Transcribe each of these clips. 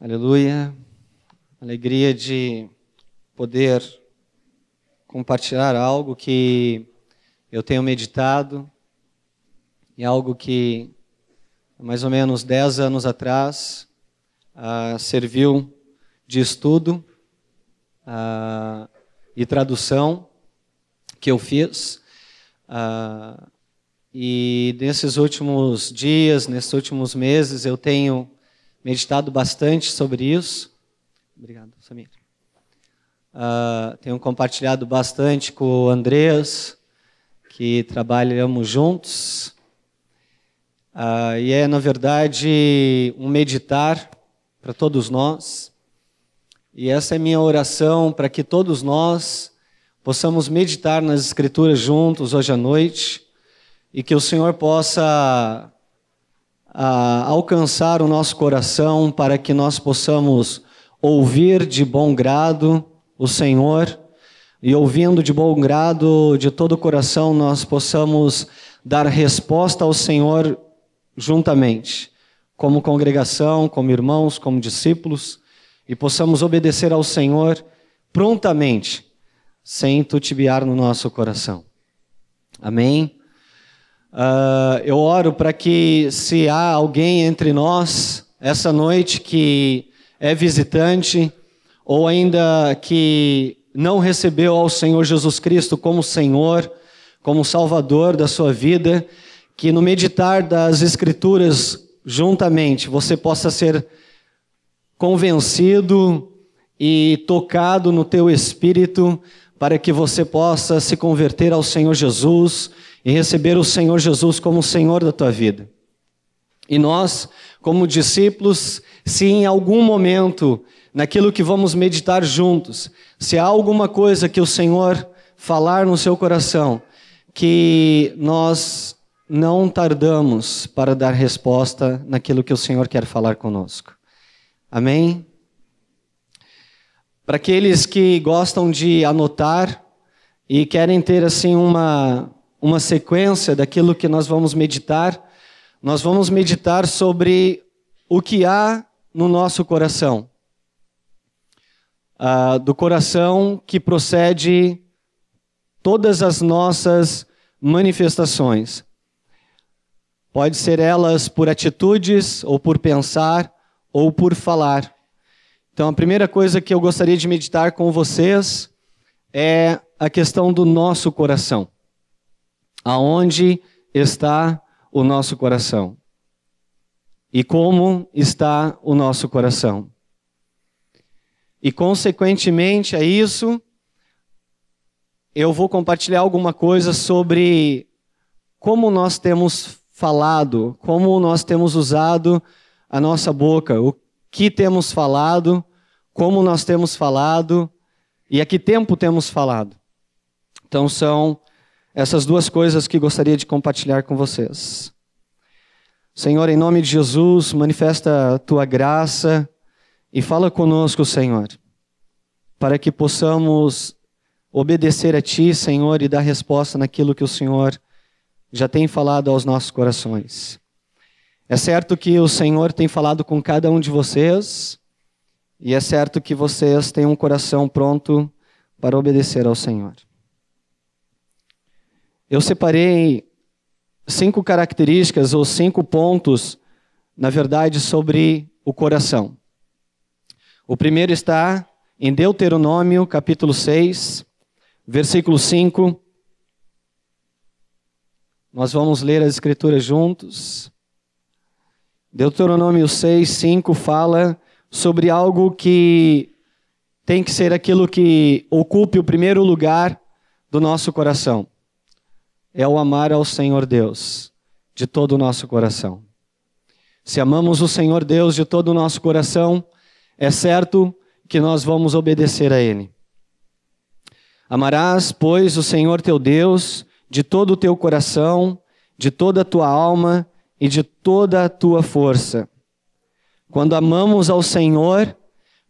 Aleluia. Alegria de poder compartilhar algo que eu tenho meditado e algo que mais ou menos dez anos atrás uh, serviu de estudo uh, e tradução que eu fiz. Uh, e nesses últimos dias, nesses últimos meses, eu tenho meditado bastante sobre isso. Obrigado, Samir. Uh, tenho compartilhado bastante com o Andreas, que trabalhamos juntos. Uh, e é, na verdade, um meditar para todos nós. E essa é minha oração para que todos nós possamos meditar nas Escrituras juntos hoje à noite e que o Senhor possa a, alcançar o nosso coração para que nós possamos ouvir de bom grado o Senhor e ouvindo de bom grado de todo o coração nós possamos dar resposta ao Senhor juntamente, como congregação, como irmãos, como discípulos, e possamos obedecer ao Senhor prontamente, sem tutibiar no nosso coração. Amém? Uh, eu oro para que, se há alguém entre nós essa noite que é visitante, ou ainda que não recebeu ao Senhor Jesus Cristo como Senhor, como Salvador da sua vida, que no meditar das Escrituras juntamente você possa ser convencido e tocado no teu espírito para que você possa se converter ao Senhor Jesus e receber o Senhor Jesus como Senhor da tua vida. E nós, como discípulos, se em algum momento, naquilo que vamos meditar juntos, se há alguma coisa que o Senhor falar no seu coração, que nós não tardamos para dar resposta naquilo que o Senhor quer falar conosco. Amém? Para aqueles que gostam de anotar e querem ter assim uma uma sequência daquilo que nós vamos meditar. Nós vamos meditar sobre o que há no nosso coração. Uh, do coração que procede todas as nossas manifestações. Pode ser elas por atitudes, ou por pensar, ou por falar. Então, a primeira coisa que eu gostaria de meditar com vocês é a questão do nosso coração. Aonde está o nosso coração? E como está o nosso coração? E consequentemente a isso, eu vou compartilhar alguma coisa sobre como nós temos falado, como nós temos usado a nossa boca, o que temos falado, como nós temos falado e a que tempo temos falado. Então são essas duas coisas que gostaria de compartilhar com vocês. Senhor, em nome de Jesus, manifesta a tua graça e fala conosco, Senhor, para que possamos obedecer a ti, Senhor, e dar resposta naquilo que o Senhor já tem falado aos nossos corações. É certo que o Senhor tem falado com cada um de vocês, e é certo que vocês têm um coração pronto para obedecer ao Senhor. Eu separei cinco características ou cinco pontos, na verdade, sobre o coração. O primeiro está em Deuteronômio, capítulo 6, versículo 5. Nós vamos ler as escrituras juntos. Deuteronômio 6, 5 fala sobre algo que tem que ser aquilo que ocupe o primeiro lugar do nosso coração é o amar ao Senhor Deus de todo o nosso coração. Se amamos o Senhor Deus de todo o nosso coração, é certo que nós vamos obedecer a Ele. Amarás, pois, o Senhor teu Deus de todo o teu coração, de toda a tua alma e de toda a tua força. Quando amamos ao Senhor,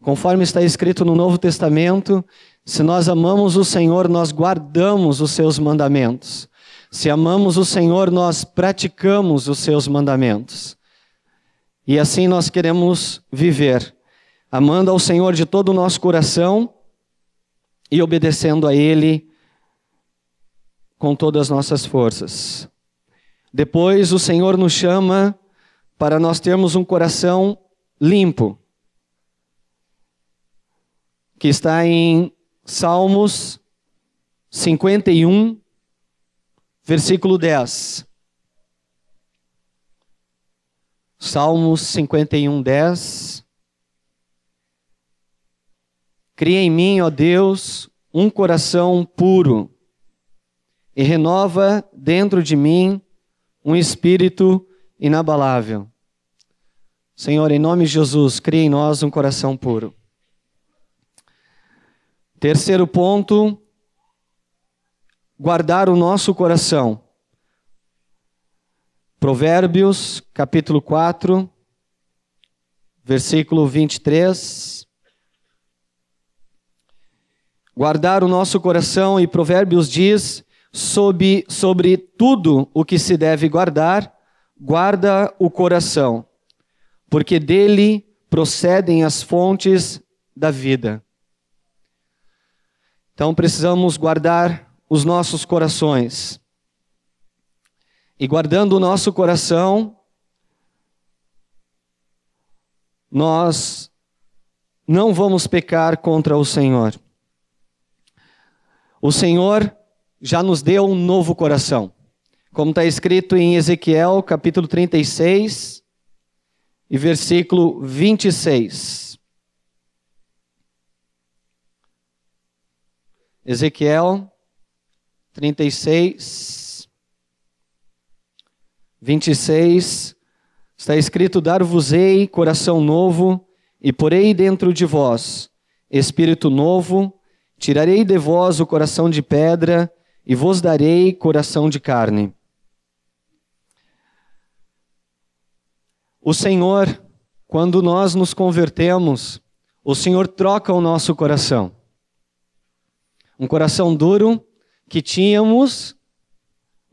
conforme está escrito no Novo Testamento, se nós amamos o Senhor, nós guardamos os seus mandamentos. Se amamos o Senhor, nós praticamos os seus mandamentos. E assim nós queremos viver. amando ao Senhor de todo o nosso coração e obedecendo a Ele com todas as nossas forças. Depois, o Senhor nos chama para nós termos um coração limpo, que está em Salmos 51, versículo 10. Salmos 51, 10. Cria em mim, ó Deus, um coração puro e renova dentro de mim um espírito inabalável. Senhor, em nome de Jesus, cria em nós um coração puro. Terceiro ponto, guardar o nosso coração. Provérbios, capítulo 4, versículo 23. Guardar o nosso coração, e Provérbios diz: sobre, sobre tudo o que se deve guardar, guarda o coração, porque dele procedem as fontes da vida. Então precisamos guardar os nossos corações. E guardando o nosso coração, nós não vamos pecar contra o Senhor. O Senhor já nos deu um novo coração. Como está escrito em Ezequiel, capítulo 36 e versículo 26. Ezequiel 36, 26, está escrito: Dar-vos-ei coração novo, e porei dentro de vós espírito novo, tirarei de vós o coração de pedra, e vos darei coração de carne. O Senhor, quando nós nos convertemos, o Senhor troca o nosso coração. Um coração duro que tínhamos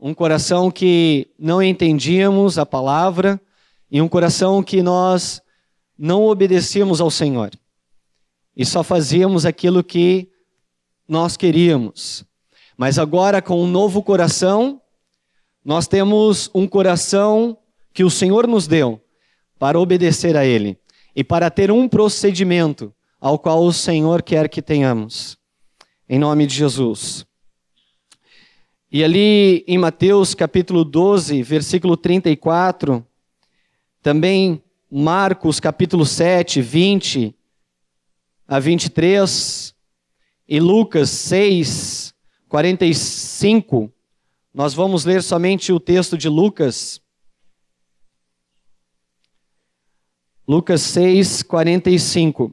um coração que não entendíamos a palavra e um coração que nós não obedecíamos ao Senhor e só fazíamos aquilo que nós queríamos. Mas agora, com um novo coração, nós temos um coração que o Senhor nos deu para obedecer a Ele e para ter um procedimento ao qual o Senhor quer que tenhamos. Em nome de Jesus. E ali em Mateus capítulo 12, versículo 34, também Marcos capítulo 7, 20 a 23, e Lucas 6, 45, nós vamos ler somente o texto de Lucas. Lucas 6, 45.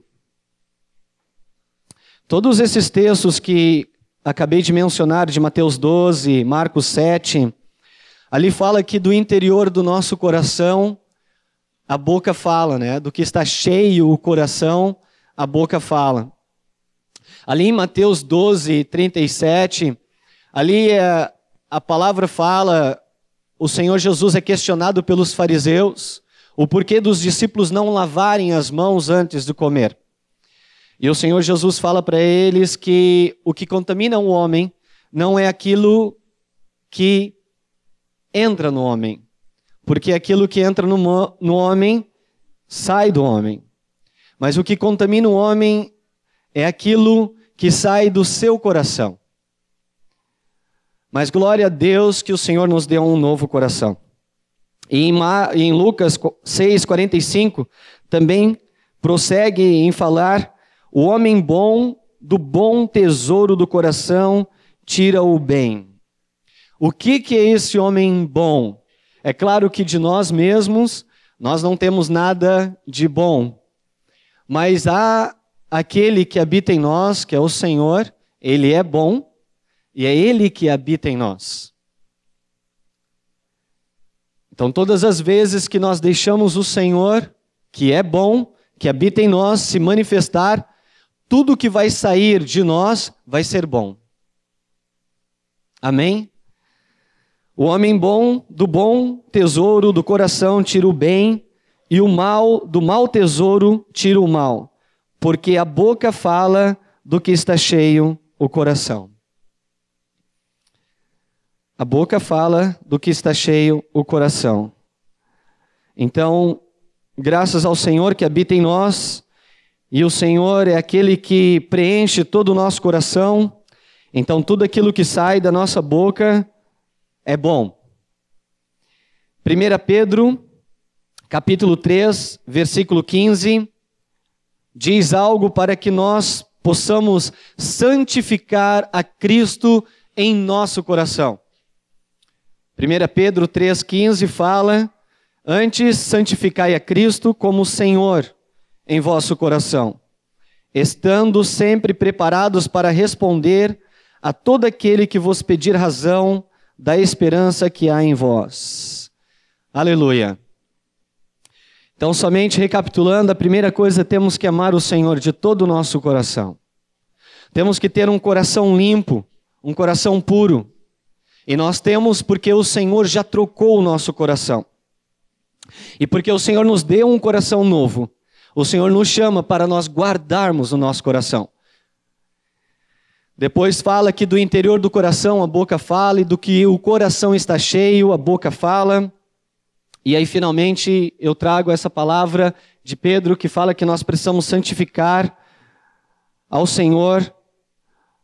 Todos esses textos que acabei de mencionar de Mateus 12, Marcos 7, ali fala que do interior do nosso coração a boca fala, né? Do que está cheio o coração, a boca fala. Ali em Mateus 12, 37, ali é, a palavra fala, o Senhor Jesus é questionado pelos fariseus, o porquê dos discípulos não lavarem as mãos antes de comer. E o Senhor Jesus fala para eles que o que contamina o homem não é aquilo que entra no homem, porque aquilo que entra no, no homem sai do homem. Mas o que contamina o homem é aquilo que sai do seu coração. Mas glória a Deus que o Senhor nos deu um novo coração. E em, em Lucas 6,45 também prossegue em falar o homem bom, do bom tesouro do coração, tira o bem. O que, que é esse homem bom? É claro que de nós mesmos, nós não temos nada de bom. Mas há aquele que habita em nós, que é o Senhor, ele é bom, e é ele que habita em nós. Então, todas as vezes que nós deixamos o Senhor, que é bom, que habita em nós, se manifestar, tudo que vai sair de nós vai ser bom. Amém? O homem bom, do bom tesouro do coração tira o bem, e o mal, do mau tesouro tira o mal, porque a boca fala do que está cheio o coração. A boca fala do que está cheio o coração. Então, graças ao Senhor que habita em nós, e o Senhor é aquele que preenche todo o nosso coração, então tudo aquilo que sai da nossa boca é bom. 1 Pedro, capítulo 3, versículo 15, diz algo para que nós possamos santificar a Cristo em nosso coração. 1 Pedro 3,15 fala: Antes santificai a Cristo como Senhor em vosso coração, estando sempre preparados para responder a todo aquele que vos pedir razão da esperança que há em vós. Aleluia. Então, somente recapitulando, a primeira coisa, temos que amar o Senhor de todo o nosso coração. Temos que ter um coração limpo, um coração puro. E nós temos porque o Senhor já trocou o nosso coração. E porque o Senhor nos deu um coração novo, o Senhor nos chama para nós guardarmos o nosso coração. Depois fala que do interior do coração a boca fala, e do que o coração está cheio, a boca fala. E aí, finalmente, eu trago essa palavra de Pedro que fala que nós precisamos santificar ao Senhor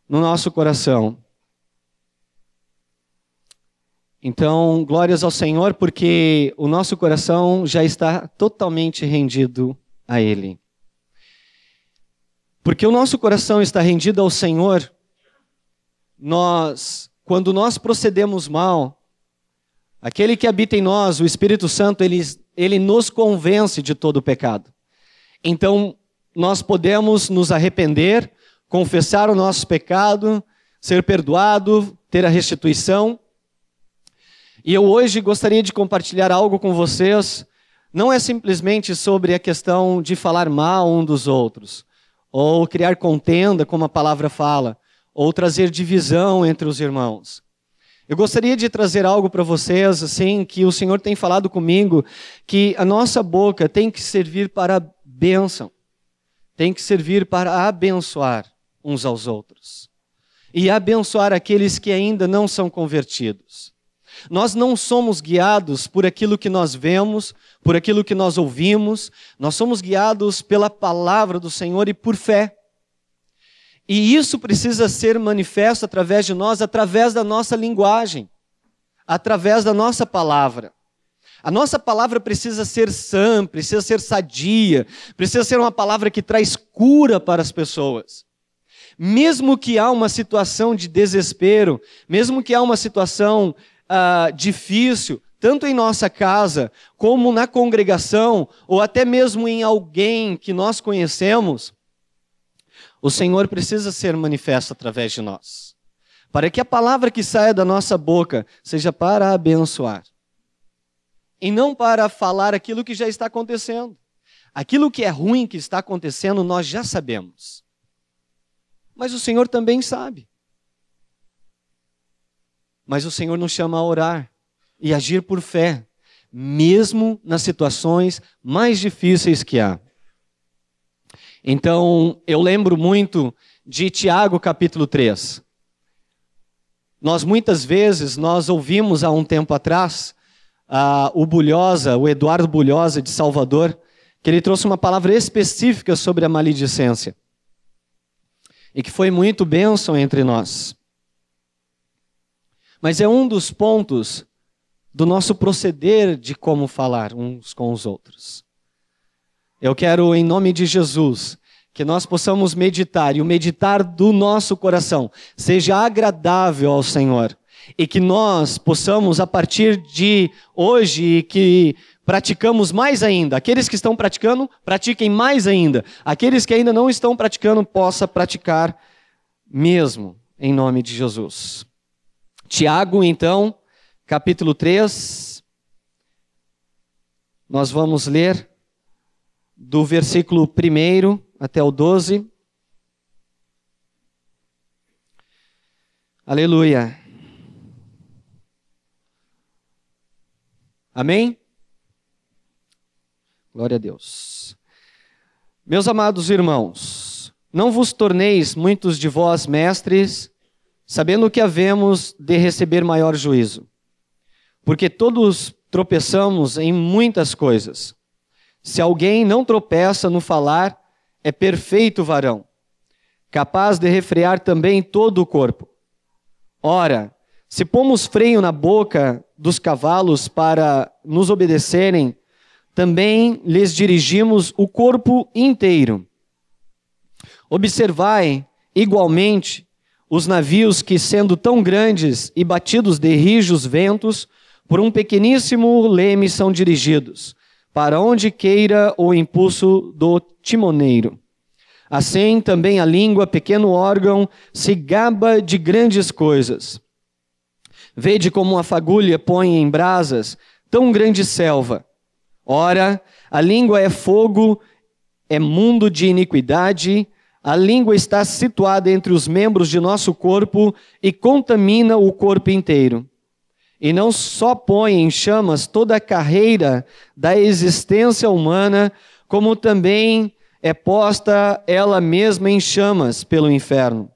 no nosso coração. Então, glórias ao Senhor, porque o nosso coração já está totalmente rendido a Ele. Porque o nosso coração está rendido ao Senhor, nós, quando nós procedemos mal, Aquele que habita em nós, o Espírito Santo, ele, ele nos convence de todo o pecado. Então, nós podemos nos arrepender, confessar o nosso pecado, ser perdoado, ter a restituição. E eu hoje gostaria de compartilhar algo com vocês. Não é simplesmente sobre a questão de falar mal um dos outros, ou criar contenda, como a palavra fala, ou trazer divisão entre os irmãos. Eu gostaria de trazer algo para vocês, assim, que o Senhor tem falado comigo, que a nossa boca tem que servir para bênção, tem que servir para abençoar uns aos outros e abençoar aqueles que ainda não são convertidos. Nós não somos guiados por aquilo que nós vemos, por aquilo que nós ouvimos, nós somos guiados pela palavra do Senhor e por fé. E isso precisa ser manifesto através de nós, através da nossa linguagem, através da nossa palavra. A nossa palavra precisa ser sã, precisa ser sadia, precisa ser uma palavra que traz cura para as pessoas. Mesmo que há uma situação de desespero, mesmo que há uma situação uh, difícil, tanto em nossa casa, como na congregação, ou até mesmo em alguém que nós conhecemos, o Senhor precisa ser manifesto através de nós. Para que a palavra que saia da nossa boca seja para abençoar. E não para falar aquilo que já está acontecendo. Aquilo que é ruim que está acontecendo, nós já sabemos. Mas o Senhor também sabe. Mas o Senhor nos chama a orar e agir por fé, mesmo nas situações mais difíceis que há. Então, eu lembro muito de Tiago capítulo 3. Nós muitas vezes, nós ouvimos há um tempo atrás, uh, o Bulhosa, o Eduardo Bulhosa de Salvador, que ele trouxe uma palavra específica sobre a maledicência. E que foi muito bênção entre nós. Mas é um dos pontos do nosso proceder de como falar uns com os outros. Eu quero, em nome de Jesus, que nós possamos meditar e o meditar do nosso coração seja agradável ao Senhor e que nós possamos, a partir de hoje, que praticamos mais ainda. Aqueles que estão praticando, pratiquem mais ainda. Aqueles que ainda não estão praticando, possa praticar mesmo, em nome de Jesus. Tiago, então, capítulo 3. Nós vamos ler do versículo 1 até o 12. Aleluia. Amém? Glória a Deus. Meus amados irmãos, Não vos torneis muitos de vós mestres, sabendo que havemos de receber maior juízo. Porque todos tropeçamos em muitas coisas. Se alguém não tropeça no falar, é perfeito varão, capaz de refrear também todo o corpo. Ora, se pomos freio na boca dos cavalos para nos obedecerem, também lhes dirigimos o corpo inteiro. Observai, igualmente, os navios que, sendo tão grandes e batidos de rijos ventos, por um pequeníssimo leme são dirigidos, para onde queira o impulso do timoneiro. Assim também a língua, pequeno órgão, se gaba de grandes coisas. Vede como uma fagulha põe em brasas tão grande selva. Ora, a língua é fogo, é mundo de iniquidade, a língua está situada entre os membros de nosso corpo e contamina o corpo inteiro. E não só põe em chamas toda a carreira da existência humana, como também é posta ela mesma em chamas pelo inferno.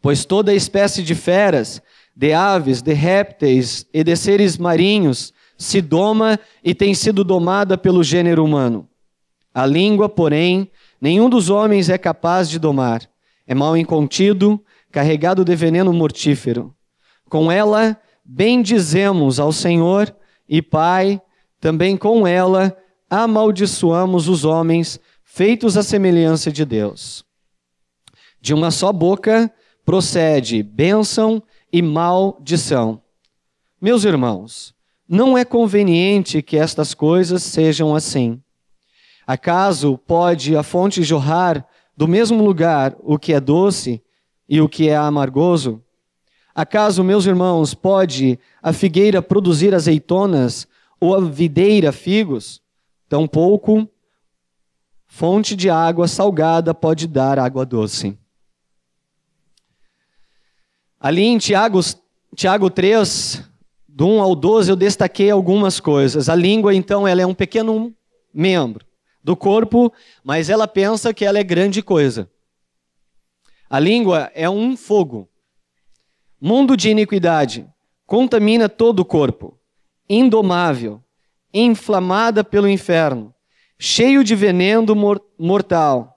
Pois toda espécie de feras, de aves, de répteis e de seres marinhos se doma e tem sido domada pelo gênero humano. A língua, porém, nenhum dos homens é capaz de domar. É mal incontido, carregado de veneno mortífero. Com ela bendizemos ao Senhor e Pai, também com ela amaldiçoamos os homens feitos à semelhança de Deus. De uma só boca procede bênção e maldição. Meus irmãos, não é conveniente que estas coisas sejam assim. Acaso pode a fonte jorrar do mesmo lugar o que é doce e o que é amargoso? Acaso, meus irmãos, pode a figueira produzir azeitonas ou a videira figos? Tampouco fonte de água salgada pode dar água doce. Ali em Tiago, Tiago 3, do 1 ao 12, eu destaquei algumas coisas. A língua, então, ela é um pequeno membro do corpo, mas ela pensa que ela é grande coisa. A língua é um fogo. Mundo de iniquidade, contamina todo o corpo, indomável, inflamada pelo inferno, cheio de veneno mortal.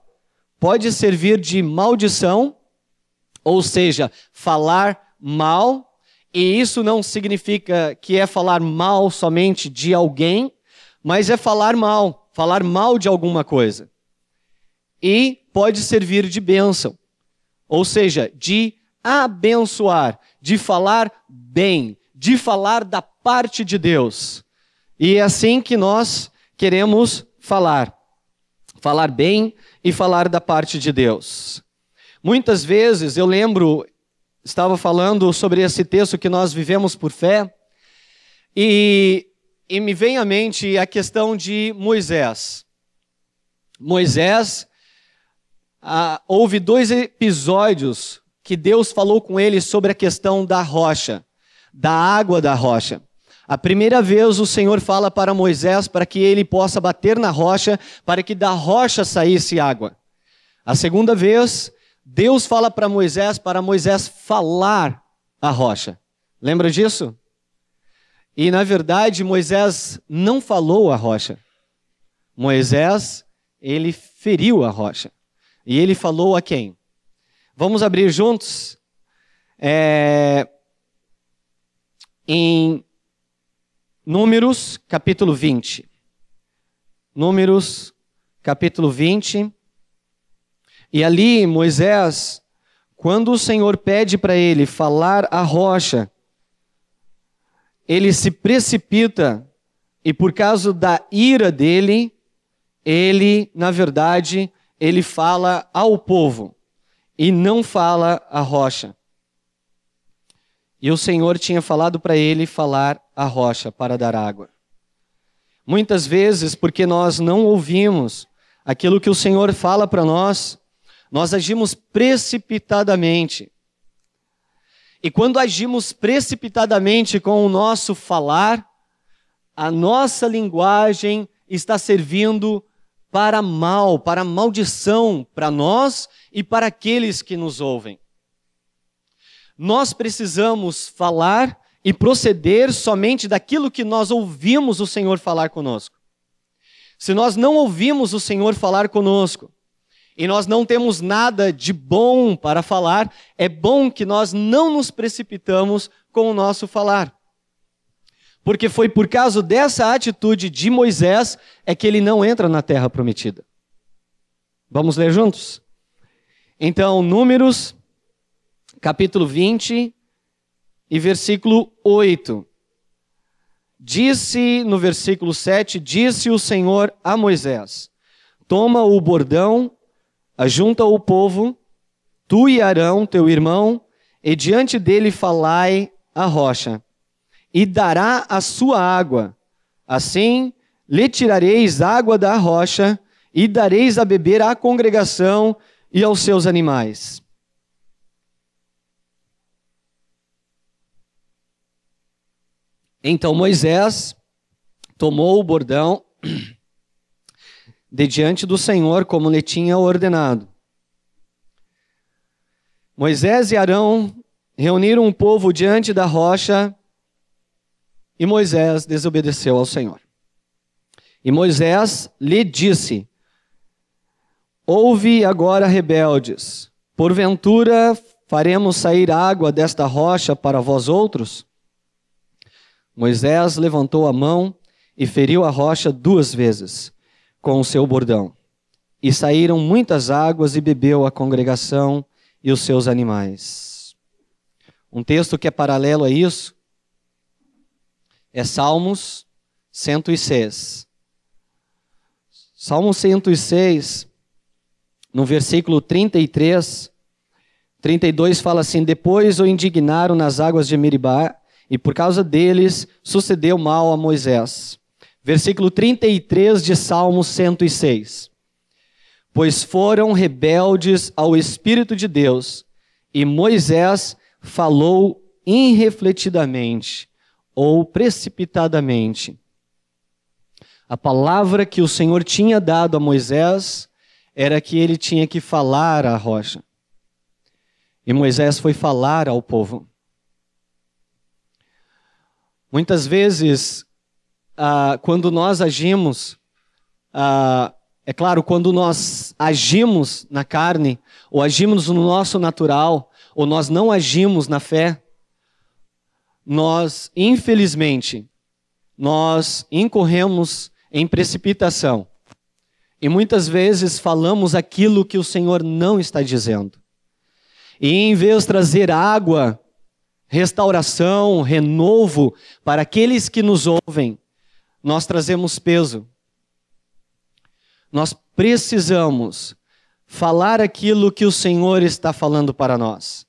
Pode servir de maldição, ou seja, falar mal, e isso não significa que é falar mal somente de alguém, mas é falar mal falar mal de alguma coisa. E pode servir de bênção, ou seja, de abençoar, de falar bem, de falar da parte de Deus. E é assim que nós queremos falar. Falar bem e falar da parte de Deus. Muitas vezes eu lembro, estava falando sobre esse texto que nós vivemos por fé, e e me vem à mente a questão de Moisés. Moisés, ah, houve dois episódios que Deus falou com ele sobre a questão da rocha, da água da rocha. A primeira vez o Senhor fala para Moisés para que ele possa bater na rocha, para que da rocha saísse água. A segunda vez, Deus fala para Moisés, para Moisés falar a rocha. Lembra disso? E na verdade, Moisés não falou a rocha. Moisés, ele feriu a rocha. E ele falou a quem? Vamos abrir juntos é, em Números, capítulo 20. Números, capítulo 20. E ali, Moisés, quando o Senhor pede para ele falar a rocha, ele se precipita e por causa da ira dele, ele, na verdade, ele fala ao povo e não fala à rocha. E o Senhor tinha falado para ele falar à rocha para dar água. Muitas vezes, porque nós não ouvimos aquilo que o Senhor fala para nós, nós agimos precipitadamente. E quando agimos precipitadamente com o nosso falar, a nossa linguagem está servindo para mal, para maldição para nós e para aqueles que nos ouvem. Nós precisamos falar e proceder somente daquilo que nós ouvimos o Senhor falar conosco. Se nós não ouvimos o Senhor falar conosco, e nós não temos nada de bom para falar, é bom que nós não nos precipitamos com o nosso falar. Porque foi por causa dessa atitude de Moisés é que ele não entra na terra prometida. Vamos ler juntos? Então, Números, capítulo 20 e versículo 8. Disse no versículo 7: Disse o Senhor a Moisés: Toma o bordão Ajunta o povo, tu e Arão, teu irmão, e diante dele falai a rocha, e dará a sua água. Assim lhe tirareis água da rocha, e dareis a beber à congregação e aos seus animais. Então Moisés tomou o bordão de diante do Senhor, como lhe tinha ordenado. Moisés e Arão reuniram o povo diante da rocha e Moisés desobedeceu ao Senhor. E Moisés lhe disse: Ouve agora, rebeldes, porventura faremos sair água desta rocha para vós outros? Moisés levantou a mão e feriu a rocha duas vezes com o seu bordão. E saíram muitas águas e bebeu a congregação e os seus animais. Um texto que é paralelo a isso é Salmos 106. Salmo 106, no versículo 33, 32 fala assim: Depois o indignaram nas águas de Meribá, e por causa deles sucedeu mal a Moisés versículo 33 de Salmo 106. Pois foram rebeldes ao Espírito de Deus, e Moisés falou irrefletidamente ou precipitadamente. A palavra que o Senhor tinha dado a Moisés era que ele tinha que falar à rocha. E Moisés foi falar ao povo. Muitas vezes ah, quando nós agimos, ah, é claro, quando nós agimos na carne, ou agimos no nosso natural, ou nós não agimos na fé, nós, infelizmente, nós incorremos em precipitação. E muitas vezes falamos aquilo que o Senhor não está dizendo. E em vez de trazer água, restauração, renovo para aqueles que nos ouvem, nós trazemos peso. Nós precisamos falar aquilo que o Senhor está falando para nós.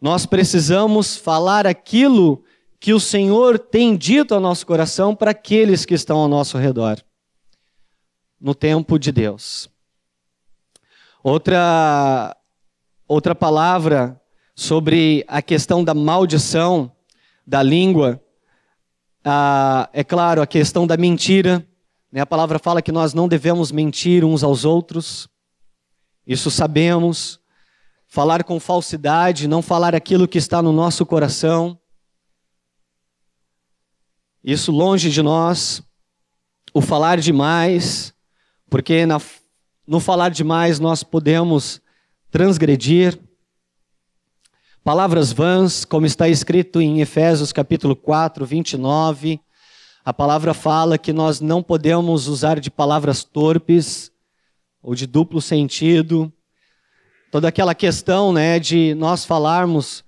Nós precisamos falar aquilo que o Senhor tem dito ao nosso coração para aqueles que estão ao nosso redor. No tempo de Deus. Outra outra palavra sobre a questão da maldição da língua ah, é claro, a questão da mentira. Né? A palavra fala que nós não devemos mentir uns aos outros. Isso sabemos. Falar com falsidade, não falar aquilo que está no nosso coração. Isso longe de nós. O falar demais, porque na, no falar demais nós podemos transgredir. Palavras vãs, como está escrito em Efésios capítulo 4, 29, a palavra fala que nós não podemos usar de palavras torpes ou de duplo sentido. Toda aquela questão, né, de nós falarmos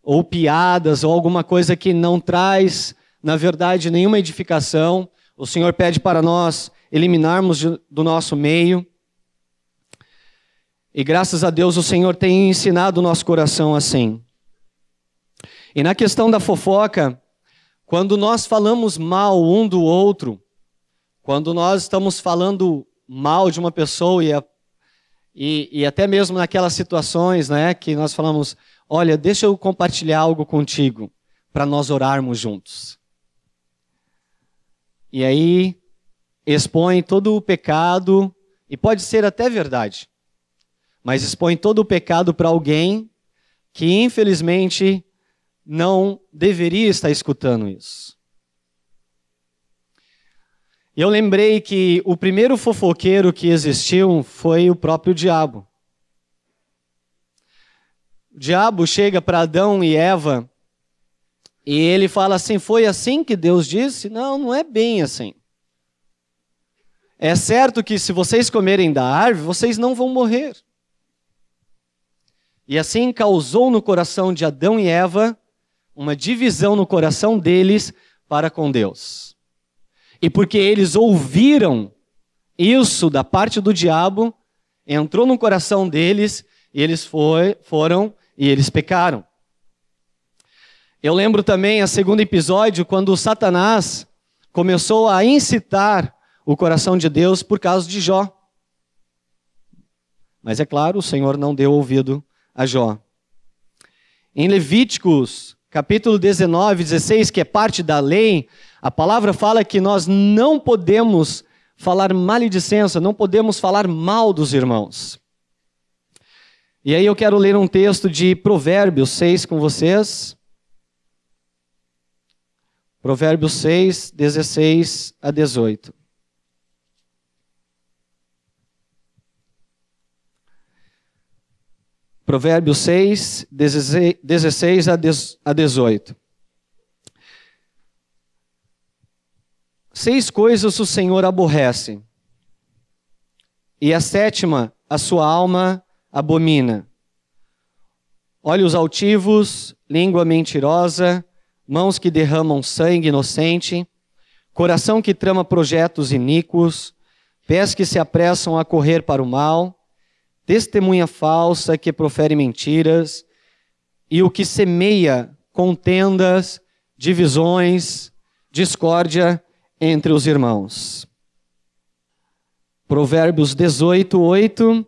ou piadas ou alguma coisa que não traz, na verdade, nenhuma edificação, o Senhor pede para nós eliminarmos do nosso meio. E graças a Deus o Senhor tem ensinado o nosso coração assim. E na questão da fofoca, quando nós falamos mal um do outro, quando nós estamos falando mal de uma pessoa e, e, e até mesmo naquelas situações né, que nós falamos, olha, deixa eu compartilhar algo contigo para nós orarmos juntos. E aí expõe todo o pecado E pode ser até verdade. Mas expõe todo o pecado para alguém que, infelizmente, não deveria estar escutando isso. E eu lembrei que o primeiro fofoqueiro que existiu foi o próprio diabo. O diabo chega para Adão e Eva e ele fala assim: Foi assim que Deus disse? Não, não é bem assim. É certo que se vocês comerem da árvore, vocês não vão morrer. E assim causou no coração de Adão e Eva uma divisão no coração deles para com Deus. E porque eles ouviram isso da parte do diabo, entrou no coração deles, e eles foi, foram e eles pecaram. Eu lembro também a segundo episódio, quando Satanás começou a incitar o coração de Deus por causa de Jó. Mas é claro, o Senhor não deu ouvido a Jó. Em Levíticos, capítulo 19, 16, que é parte da lei, a palavra fala que nós não podemos falar maledicência, não podemos falar mal dos irmãos. E aí eu quero ler um texto de Provérbios 6 com vocês. Provérbios 6, 16 a 18. Provérbios 6, 16 a 18. Seis coisas o Senhor aborrece, e a sétima a sua alma abomina: olhos altivos, língua mentirosa, mãos que derramam sangue inocente, coração que trama projetos iníquos, pés que se apressam a correr para o mal, testemunha falsa que profere mentiras, e o que semeia contendas, divisões, discórdia entre os irmãos. Provérbios 18, 8.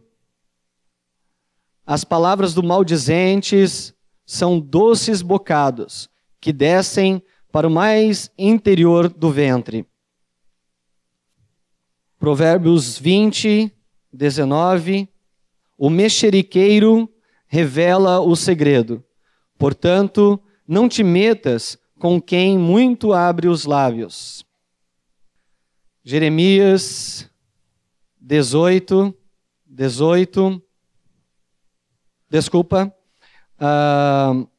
As palavras do maldizentes são doces bocados, que descem para o mais interior do ventre. Provérbios 20, 19. O mexeriqueiro revela o segredo. Portanto, não te metas com quem muito abre os lábios. Jeremias 18, 18. Desculpa. Uh,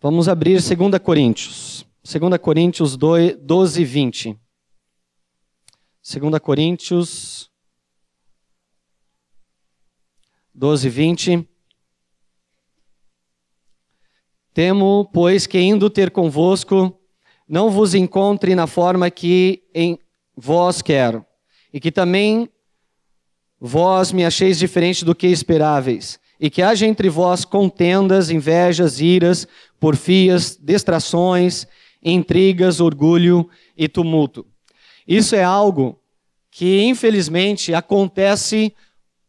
Vamos abrir 2 Coríntios. 2 Coríntios 12, 20. 2 Coríntios 12, 20. Temo, pois, que indo ter convosco, não vos encontre na forma que em vós quero, e que também vós me acheis diferente do que esperáveis, e que haja entre vós contendas, invejas, iras, porfias, distrações, intrigas, orgulho e tumulto. Isso é algo que, infelizmente, acontece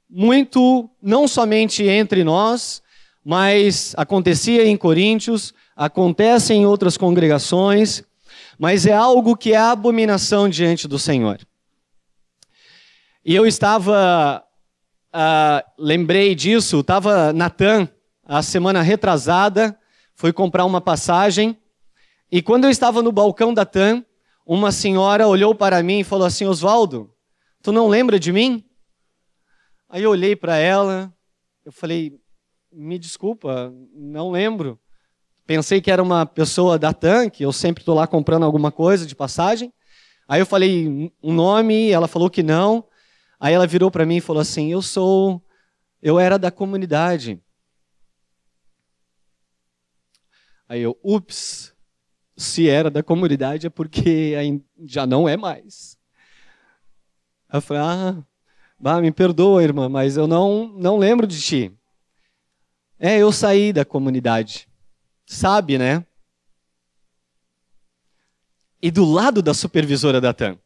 muito, não somente entre nós, mas acontecia em Coríntios, acontece em outras congregações, mas é algo que é abominação diante do Senhor. E eu estava, uh, lembrei disso, estava Natan, a semana retrasada, fui comprar uma passagem e quando eu estava no balcão da TAM, uma senhora olhou para mim e falou assim: Oswaldo, tu não lembra de mim? Aí eu olhei para ela, eu falei: me desculpa, não lembro. Pensei que era uma pessoa da TAM, que eu sempre estou lá comprando alguma coisa de passagem. Aí eu falei um nome, ela falou que não. Aí ela virou para mim e falou assim: Eu sou, eu era da comunidade. Aí eu, ups, se era da comunidade é porque já não é mais. Eu falei, ah, bah, me perdoa, irmã, mas eu não, não lembro de ti. É, eu saí da comunidade. Sabe, né? E do lado da supervisora da TAM.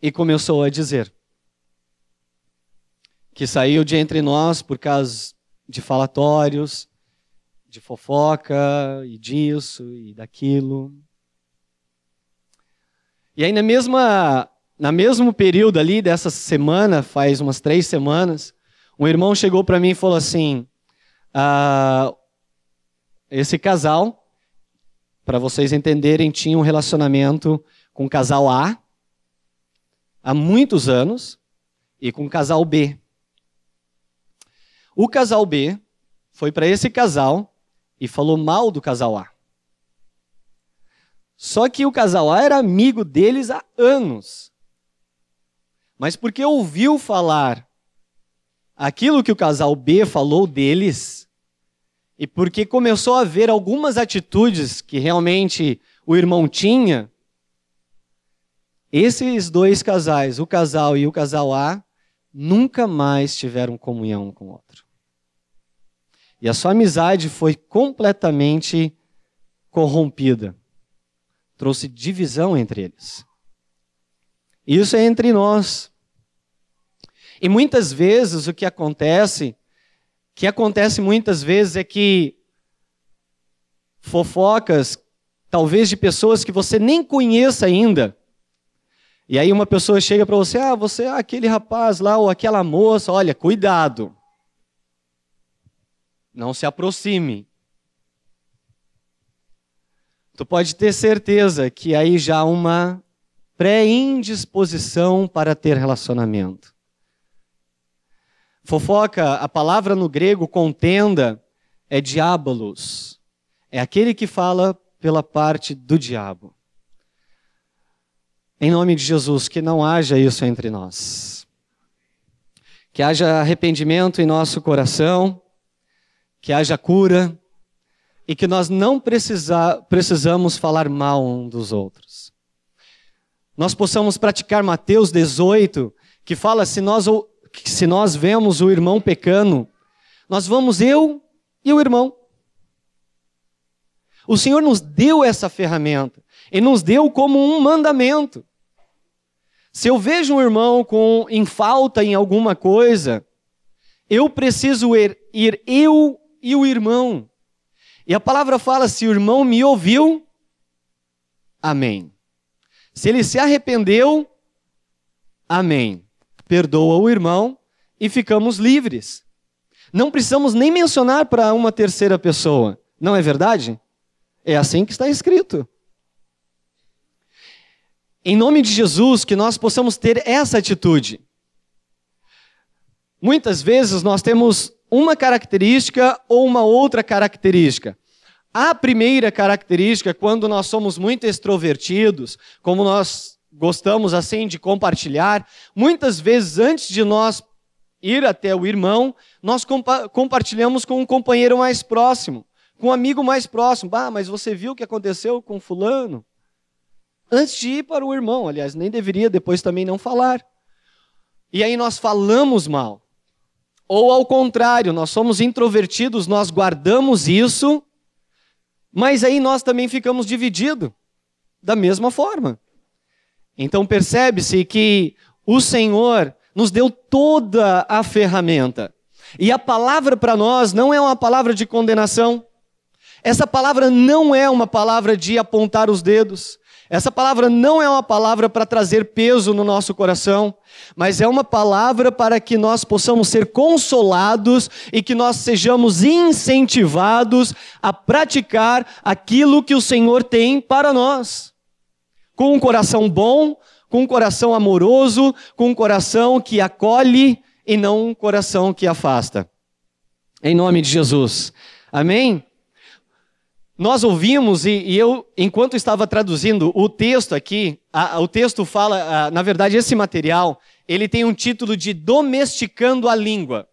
E começou a dizer que saiu de entre nós por causa de falatórios, de fofoca e disso e daquilo. E aí na mesma na mesmo período ali dessa semana, faz umas três semanas, um irmão chegou para mim e falou assim: ah, esse casal, para vocês entenderem, tinha um relacionamento com o casal A há muitos anos e com o casal B. O casal B foi para esse casal e falou mal do casal A. Só que o casal A era amigo deles há anos. Mas porque ouviu falar aquilo que o casal B falou deles, e porque começou a ver algumas atitudes que realmente o irmão tinha, esses dois casais, o casal e o casal A, nunca mais tiveram comunhão um com o outro. E a sua amizade foi completamente corrompida. Trouxe divisão entre eles. Isso é entre nós. E muitas vezes o que acontece, que acontece muitas vezes é que fofocas, talvez de pessoas que você nem conheça ainda. E aí uma pessoa chega para você, ah, você é aquele rapaz lá ou aquela moça, olha, cuidado. Não se aproxime. Tu pode ter certeza que aí já uma pré-indisposição para ter relacionamento. Fofoca, a palavra no grego contenda é diabolos. É aquele que fala pela parte do diabo. Em nome de Jesus, que não haja isso entre nós. Que haja arrependimento em nosso coração, que haja cura e que nós não precisa, precisamos falar mal um dos outros. Nós possamos praticar Mateus 18, que fala se nós se nós vemos o irmão pecando, nós vamos eu e o irmão. O Senhor nos deu essa ferramenta e nos deu como um mandamento. Se eu vejo um irmão com em falta em alguma coisa, eu preciso ir, ir eu e o irmão. E a palavra fala: se o irmão me ouviu, amém. Se ele se arrependeu, amém perdoa o irmão e ficamos livres. Não precisamos nem mencionar para uma terceira pessoa. Não é verdade? É assim que está escrito. Em nome de Jesus, que nós possamos ter essa atitude. Muitas vezes nós temos uma característica ou uma outra característica. A primeira característica, quando nós somos muito extrovertidos, como nós gostamos assim de compartilhar. Muitas vezes, antes de nós ir até o irmão, nós compa compartilhamos com um companheiro mais próximo, com um amigo mais próximo. Ah, mas você viu o que aconteceu com fulano? Antes de ir para o irmão, aliás, nem deveria depois também não falar. E aí nós falamos mal. Ou ao contrário, nós somos introvertidos, nós guardamos isso, mas aí nós também ficamos divididos da mesma forma. Então percebe-se que o Senhor nos deu toda a ferramenta. E a palavra para nós não é uma palavra de condenação. Essa palavra não é uma palavra de apontar os dedos. Essa palavra não é uma palavra para trazer peso no nosso coração, mas é uma palavra para que nós possamos ser consolados e que nós sejamos incentivados a praticar aquilo que o Senhor tem para nós com um coração bom, com um coração amoroso, com um coração que acolhe e não um coração que afasta. Em nome de Jesus. Amém? Nós ouvimos, e, e eu, enquanto estava traduzindo o texto aqui, a, o texto fala, a, na verdade, esse material, ele tem um título de Domesticando a Língua.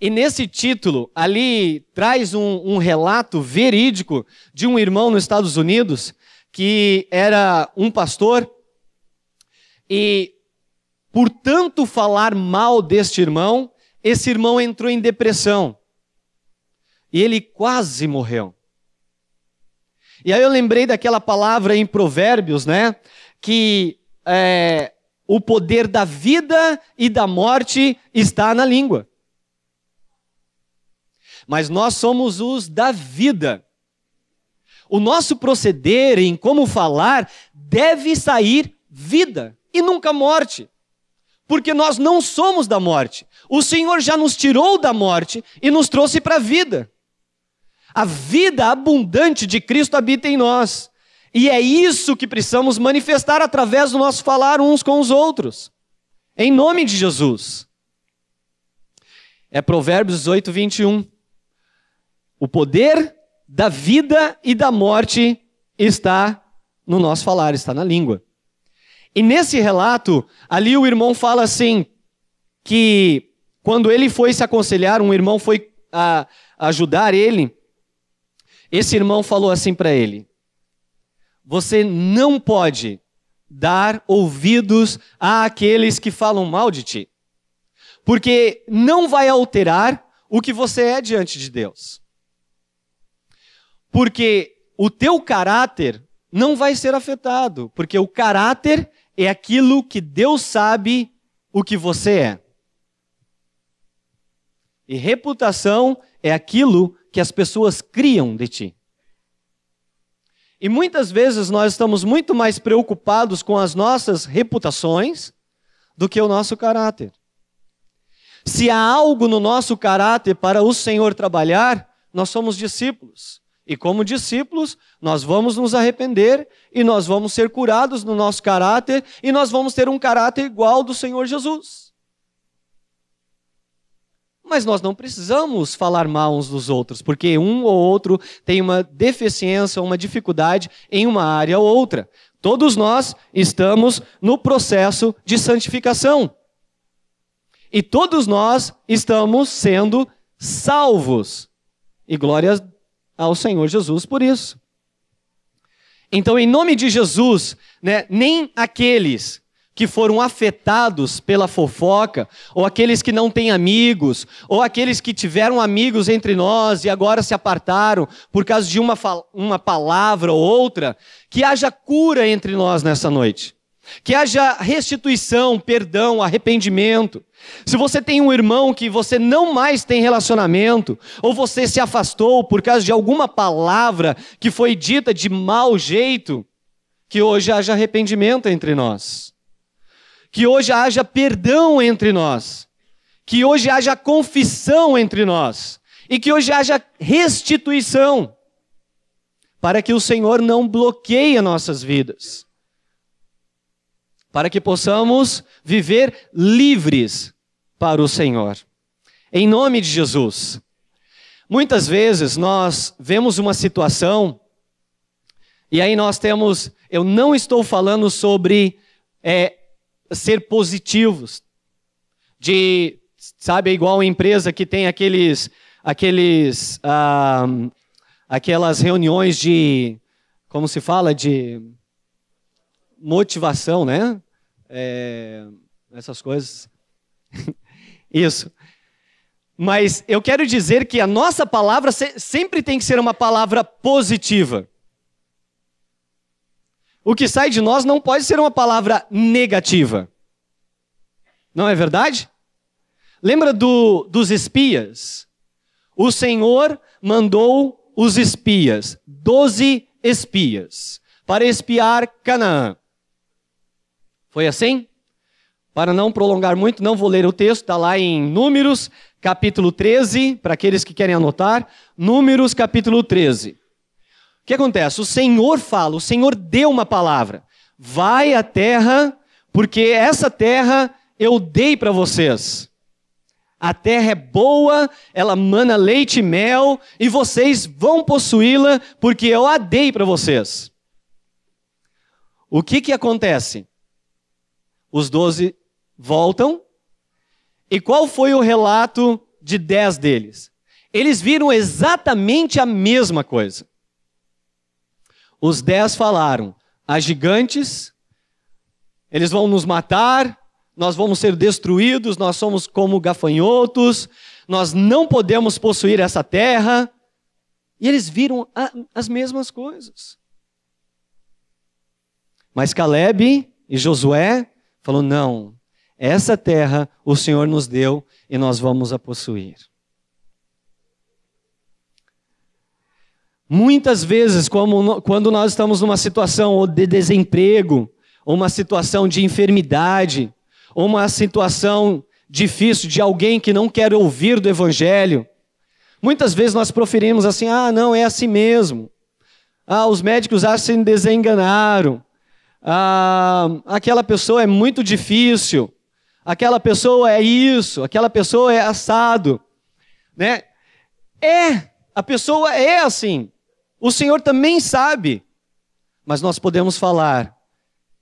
E nesse título, ali traz um, um relato verídico de um irmão nos Estados Unidos que era um pastor, e por tanto falar mal deste irmão, esse irmão entrou em depressão. E ele quase morreu. E aí eu lembrei daquela palavra em Provérbios, né? Que é, o poder da vida e da morte está na língua. Mas nós somos os da vida. O nosso proceder em como falar deve sair vida e nunca morte. Porque nós não somos da morte. O Senhor já nos tirou da morte e nos trouxe para a vida. A vida abundante de Cristo habita em nós. E é isso que precisamos manifestar através do nosso falar uns com os outros. Em nome de Jesus. É Provérbios 18, 21. O poder da vida e da morte está no nosso falar, está na língua. E nesse relato, ali o irmão fala assim: que quando ele foi se aconselhar, um irmão foi a, ajudar ele. Esse irmão falou assim para ele: Você não pode dar ouvidos àqueles que falam mal de ti porque não vai alterar o que você é diante de Deus. Porque o teu caráter não vai ser afetado, porque o caráter é aquilo que Deus sabe o que você é. E reputação é aquilo que as pessoas criam de ti. E muitas vezes nós estamos muito mais preocupados com as nossas reputações do que o nosso caráter. Se há algo no nosso caráter para o Senhor trabalhar, nós somos discípulos. E como discípulos, nós vamos nos arrepender e nós vamos ser curados no nosso caráter e nós vamos ter um caráter igual do Senhor Jesus. Mas nós não precisamos falar mal uns dos outros, porque um ou outro tem uma deficiência, uma dificuldade em uma área ou outra. Todos nós estamos no processo de santificação. E todos nós estamos sendo salvos. E glórias ao Senhor Jesus por isso. Então, em nome de Jesus, né, nem aqueles que foram afetados pela fofoca, ou aqueles que não têm amigos, ou aqueles que tiveram amigos entre nós e agora se apartaram por causa de uma, uma palavra ou outra, que haja cura entre nós nessa noite. Que haja restituição, perdão, arrependimento. Se você tem um irmão que você não mais tem relacionamento, ou você se afastou por causa de alguma palavra que foi dita de mau jeito, que hoje haja arrependimento entre nós. Que hoje haja perdão entre nós. Que hoje haja confissão entre nós. E que hoje haja restituição. Para que o Senhor não bloqueie nossas vidas para que possamos viver livres para o Senhor. Em nome de Jesus. Muitas vezes nós vemos uma situação e aí nós temos, eu não estou falando sobre é, ser positivos, de, sabe, igual a empresa que tem aqueles, aqueles, ah, aquelas reuniões de, como se fala, de motivação, né? É, essas coisas. Isso. Mas eu quero dizer que a nossa palavra sempre tem que ser uma palavra positiva. O que sai de nós não pode ser uma palavra negativa. Não é verdade? Lembra do, dos espias? O Senhor mandou os espias, doze espias, para espiar Canaã. Foi assim? Para não prolongar muito, não vou ler o texto, está lá em Números, capítulo 13, para aqueles que querem anotar. Números, capítulo 13. O que acontece? O Senhor fala, o Senhor deu uma palavra. Vai à terra, porque essa terra eu dei para vocês. A terra é boa, ela mana leite e mel, e vocês vão possuí-la, porque eu a dei para vocês. O que que acontece? Os doze voltam. E qual foi o relato de dez deles? Eles viram exatamente a mesma coisa. Os dez falaram: há gigantes, eles vão nos matar, nós vamos ser destruídos, nós somos como gafanhotos, nós não podemos possuir essa terra. E eles viram a, as mesmas coisas. Mas Caleb e Josué falou: não, essa terra o Senhor nos deu e nós vamos a possuir. Muitas vezes, quando nós estamos numa situação de desemprego, ou uma situação de enfermidade, ou uma situação difícil de alguém que não quer ouvir do Evangelho, muitas vezes nós proferimos assim: ah, não, é assim mesmo. Ah, os médicos acham que se desenganaram. Ah, aquela pessoa é muito difícil. Aquela pessoa é isso. Aquela pessoa é assado. Né? É, a pessoa é assim. O Senhor também sabe. Mas nós podemos falar,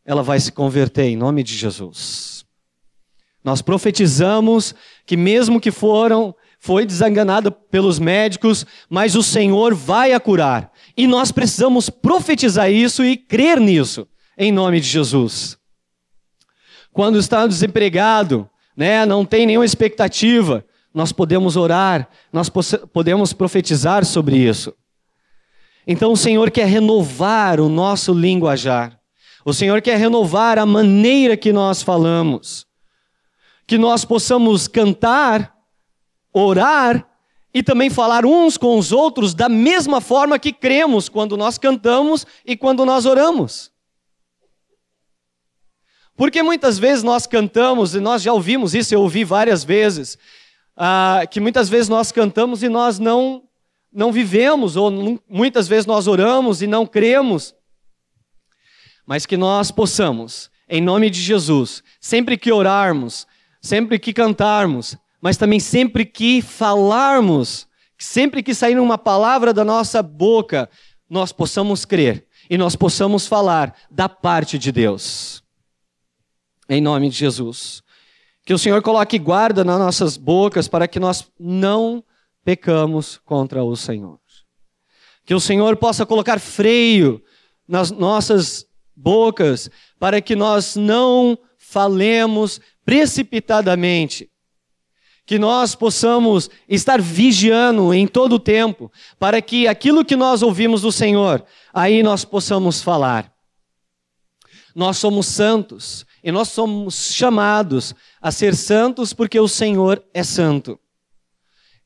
ela vai se converter em nome de Jesus. Nós profetizamos que mesmo que foram foi desenganada pelos médicos, mas o Senhor vai a curar. E nós precisamos profetizar isso e crer nisso, em nome de Jesus. Quando está desempregado, né, não tem nenhuma expectativa, nós podemos orar, nós podemos profetizar sobre isso. Então o Senhor quer renovar o nosso linguajar. O Senhor quer renovar a maneira que nós falamos. Que nós possamos cantar, orar e também falar uns com os outros da mesma forma que cremos quando nós cantamos e quando nós oramos. Porque muitas vezes nós cantamos, e nós já ouvimos isso, eu ouvi várias vezes, ah, que muitas vezes nós cantamos e nós não, não vivemos, ou muitas vezes nós oramos e não cremos. Mas que nós possamos, em nome de Jesus, sempre que orarmos, sempre que cantarmos, mas também sempre que falarmos, sempre que sair uma palavra da nossa boca, nós possamos crer e nós possamos falar da parte de Deus. Em nome de Jesus. Que o Senhor coloque guarda nas nossas bocas para que nós não pecamos contra o Senhor. Que o Senhor possa colocar freio nas nossas bocas para que nós não falemos precipitadamente, que nós possamos estar vigiando em todo o tempo, para que aquilo que nós ouvimos do Senhor, aí nós possamos falar. Nós somos santos e nós somos chamados a ser santos porque o Senhor é santo.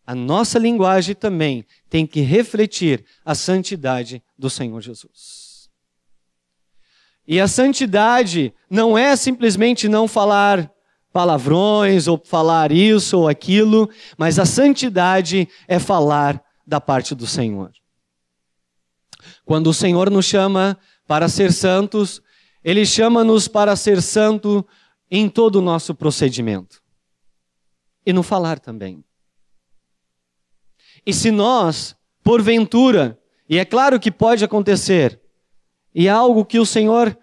A nossa linguagem também tem que refletir a santidade do Senhor Jesus. E a santidade não é simplesmente não falar palavrões ou falar isso ou aquilo, mas a santidade é falar da parte do Senhor. Quando o Senhor nos chama para ser santos, Ele chama-nos para ser santo em todo o nosso procedimento. E no falar também. E se nós, porventura, e é claro que pode acontecer, e é algo que o Senhor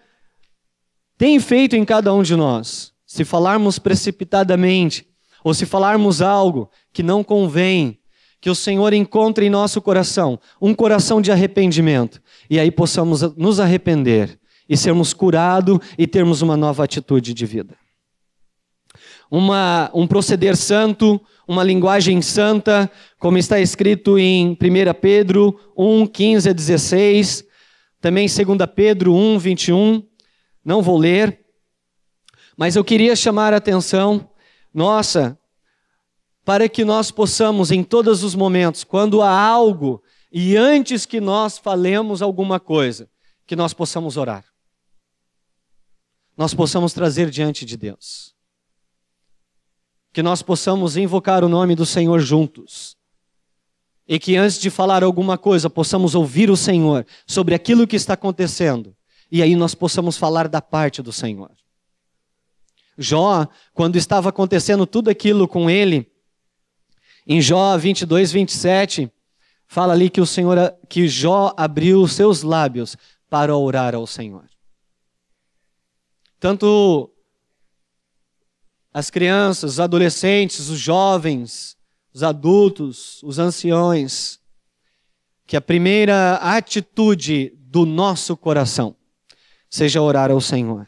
tem feito em cada um de nós, se falarmos precipitadamente, ou se falarmos algo que não convém, que o Senhor encontre em nosso coração um coração de arrependimento, e aí possamos nos arrepender e sermos curados e termos uma nova atitude de vida. Uma, um proceder santo, uma linguagem santa, como está escrito em 1 Pedro 1, 15 a 16, também 2 Pedro 1, 21. Não vou ler, mas eu queria chamar a atenção nossa para que nós possamos, em todos os momentos, quando há algo e antes que nós falemos alguma coisa, que nós possamos orar. Nós possamos trazer diante de Deus. Que nós possamos invocar o nome do Senhor juntos. E que antes de falar alguma coisa, possamos ouvir o Senhor sobre aquilo que está acontecendo. E aí nós possamos falar da parte do Senhor. Jó, quando estava acontecendo tudo aquilo com ele, em Jó 22, 27, fala ali que o Senhor, que Jó abriu os seus lábios para orar ao Senhor. Tanto as crianças, os adolescentes, os jovens, os adultos, os anciões, que a primeira atitude do nosso coração seja orar ao Senhor.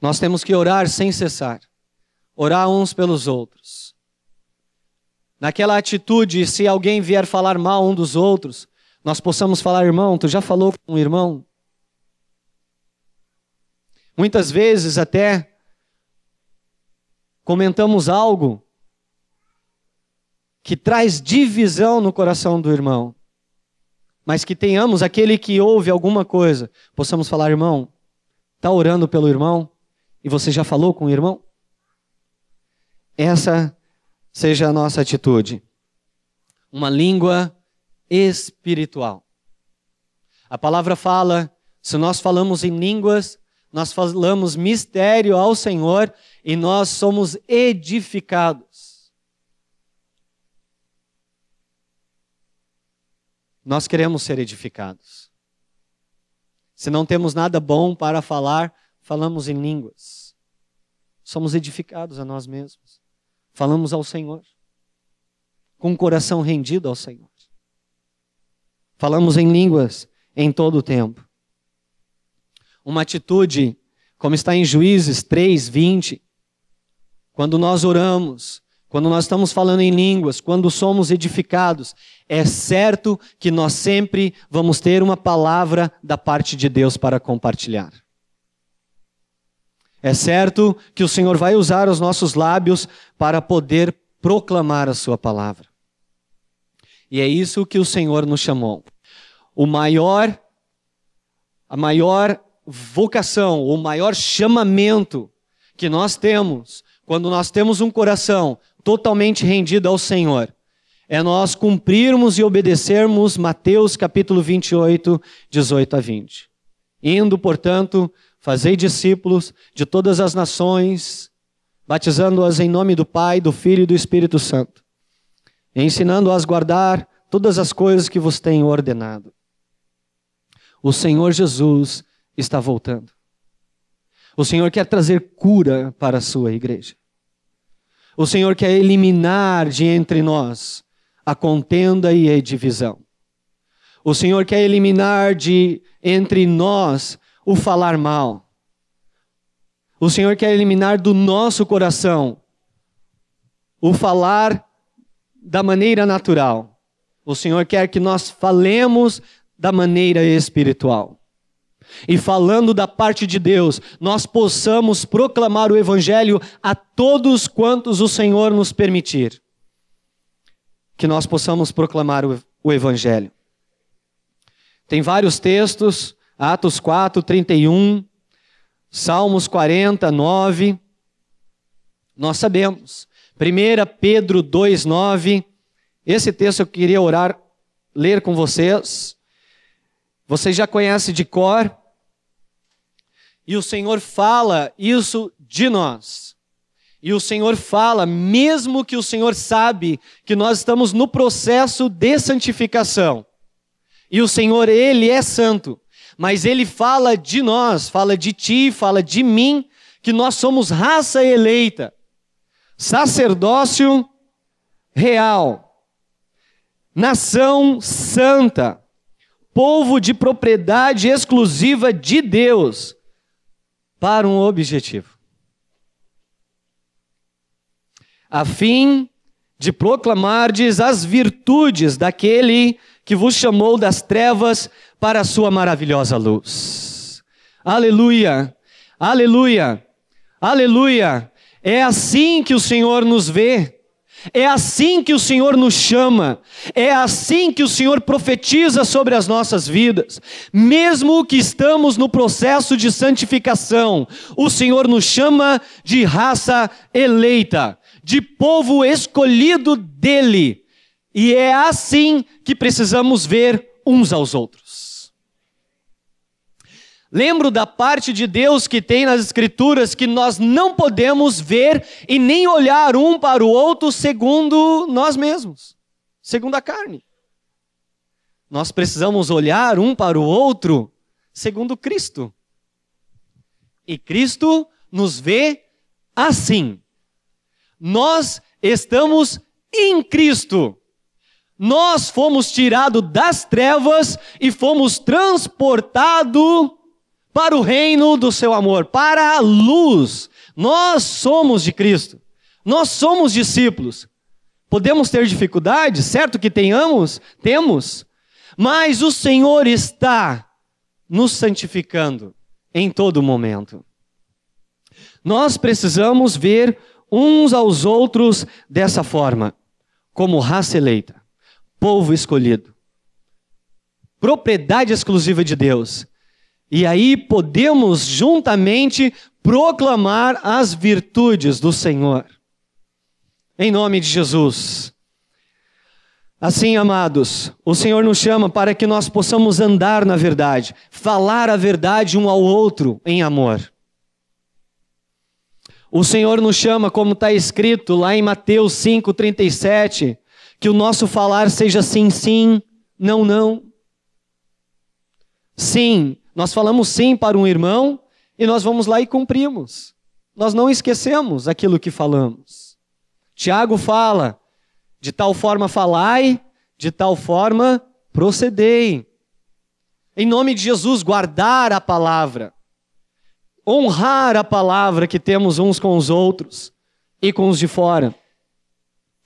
Nós temos que orar sem cessar, orar uns pelos outros. Naquela atitude, se alguém vier falar mal um dos outros, nós possamos falar, irmão, tu já falou com um irmão? Muitas vezes até comentamos algo que traz divisão no coração do irmão. mas que tenhamos aquele que ouve alguma coisa, possamos falar, irmão, está orando pelo irmão e você já falou com o irmão? Essa seja a nossa atitude. Uma língua espiritual. A palavra fala, se nós falamos em línguas, nós falamos mistério ao Senhor e nós somos edificados. Nós queremos ser edificados. Se não temos nada bom para falar, falamos em línguas. Somos edificados a nós mesmos. Falamos ao Senhor. Com o coração rendido ao Senhor. Falamos em línguas em todo o tempo. Uma atitude, como está em Juízes 3, 20, quando nós oramos, quando nós estamos falando em línguas, quando somos edificados, é certo que nós sempre vamos ter uma palavra da parte de Deus para compartilhar. É certo que o Senhor vai usar os nossos lábios para poder proclamar a Sua palavra. E é isso que o Senhor nos chamou. O maior, a maior vocação, o maior chamamento que nós temos quando nós temos um coração totalmente rendido ao Senhor, é nós cumprirmos e obedecermos Mateus capítulo 28, 18 a 20. Indo, portanto, fazei discípulos de todas as nações, batizando-as em nome do Pai, do Filho e do Espírito Santo, ensinando-as a guardar todas as coisas que vos tenho ordenado. O Senhor Jesus está voltando. O Senhor quer trazer cura para a sua igreja. O Senhor quer eliminar de entre nós a contenda e a divisão. O Senhor quer eliminar de entre nós o falar mal. O Senhor quer eliminar do nosso coração o falar da maneira natural. O Senhor quer que nós falemos da maneira espiritual e falando da parte de Deus, nós possamos proclamar o Evangelho a todos quantos o Senhor nos permitir. Que nós possamos proclamar o, Evangelho. Tem vários textos, Atos 4, 31, Salmos 40, 9. Nós sabemos. 1 Pedro 2, 9. Esse texto eu queria orar, ler com vocês. Vocês já conhecem de cor. E o Senhor fala isso de nós. E o Senhor fala, mesmo que o Senhor sabe que nós estamos no processo de santificação. E o Senhor, Ele é santo. Mas Ele fala de nós, fala de ti, fala de mim, que nós somos raça eleita, sacerdócio real, nação santa, povo de propriedade exclusiva de Deus para um objetivo. A fim de proclamardes as virtudes daquele que vos chamou das trevas para a sua maravilhosa luz. Aleluia! Aleluia! Aleluia! É assim que o Senhor nos vê. É assim que o Senhor nos chama, é assim que o Senhor profetiza sobre as nossas vidas. Mesmo que estamos no processo de santificação, o Senhor nos chama de raça eleita, de povo escolhido dele. E é assim que precisamos ver uns aos outros. Lembro da parte de Deus que tem nas Escrituras que nós não podemos ver e nem olhar um para o outro segundo nós mesmos, segundo a carne. Nós precisamos olhar um para o outro segundo Cristo. E Cristo nos vê assim. Nós estamos em Cristo. Nós fomos tirados das trevas e fomos transportados para o reino do seu amor, para a luz. Nós somos de Cristo. Nós somos discípulos. Podemos ter dificuldades, certo que tenhamos, temos, mas o Senhor está nos santificando em todo momento. Nós precisamos ver uns aos outros dessa forma, como raça eleita, povo escolhido, propriedade exclusiva de Deus. E aí podemos juntamente proclamar as virtudes do Senhor. Em nome de Jesus. Assim, amados, o Senhor nos chama para que nós possamos andar na verdade, falar a verdade um ao outro em amor. O Senhor nos chama, como está escrito lá em Mateus 5,37, que o nosso falar seja sim, sim, não, não. Sim, nós falamos sim para um irmão e nós vamos lá e cumprimos. Nós não esquecemos aquilo que falamos. Tiago fala: de tal forma falai, de tal forma procedei. Em nome de Jesus, guardar a palavra, honrar a palavra que temos uns com os outros e com os de fora.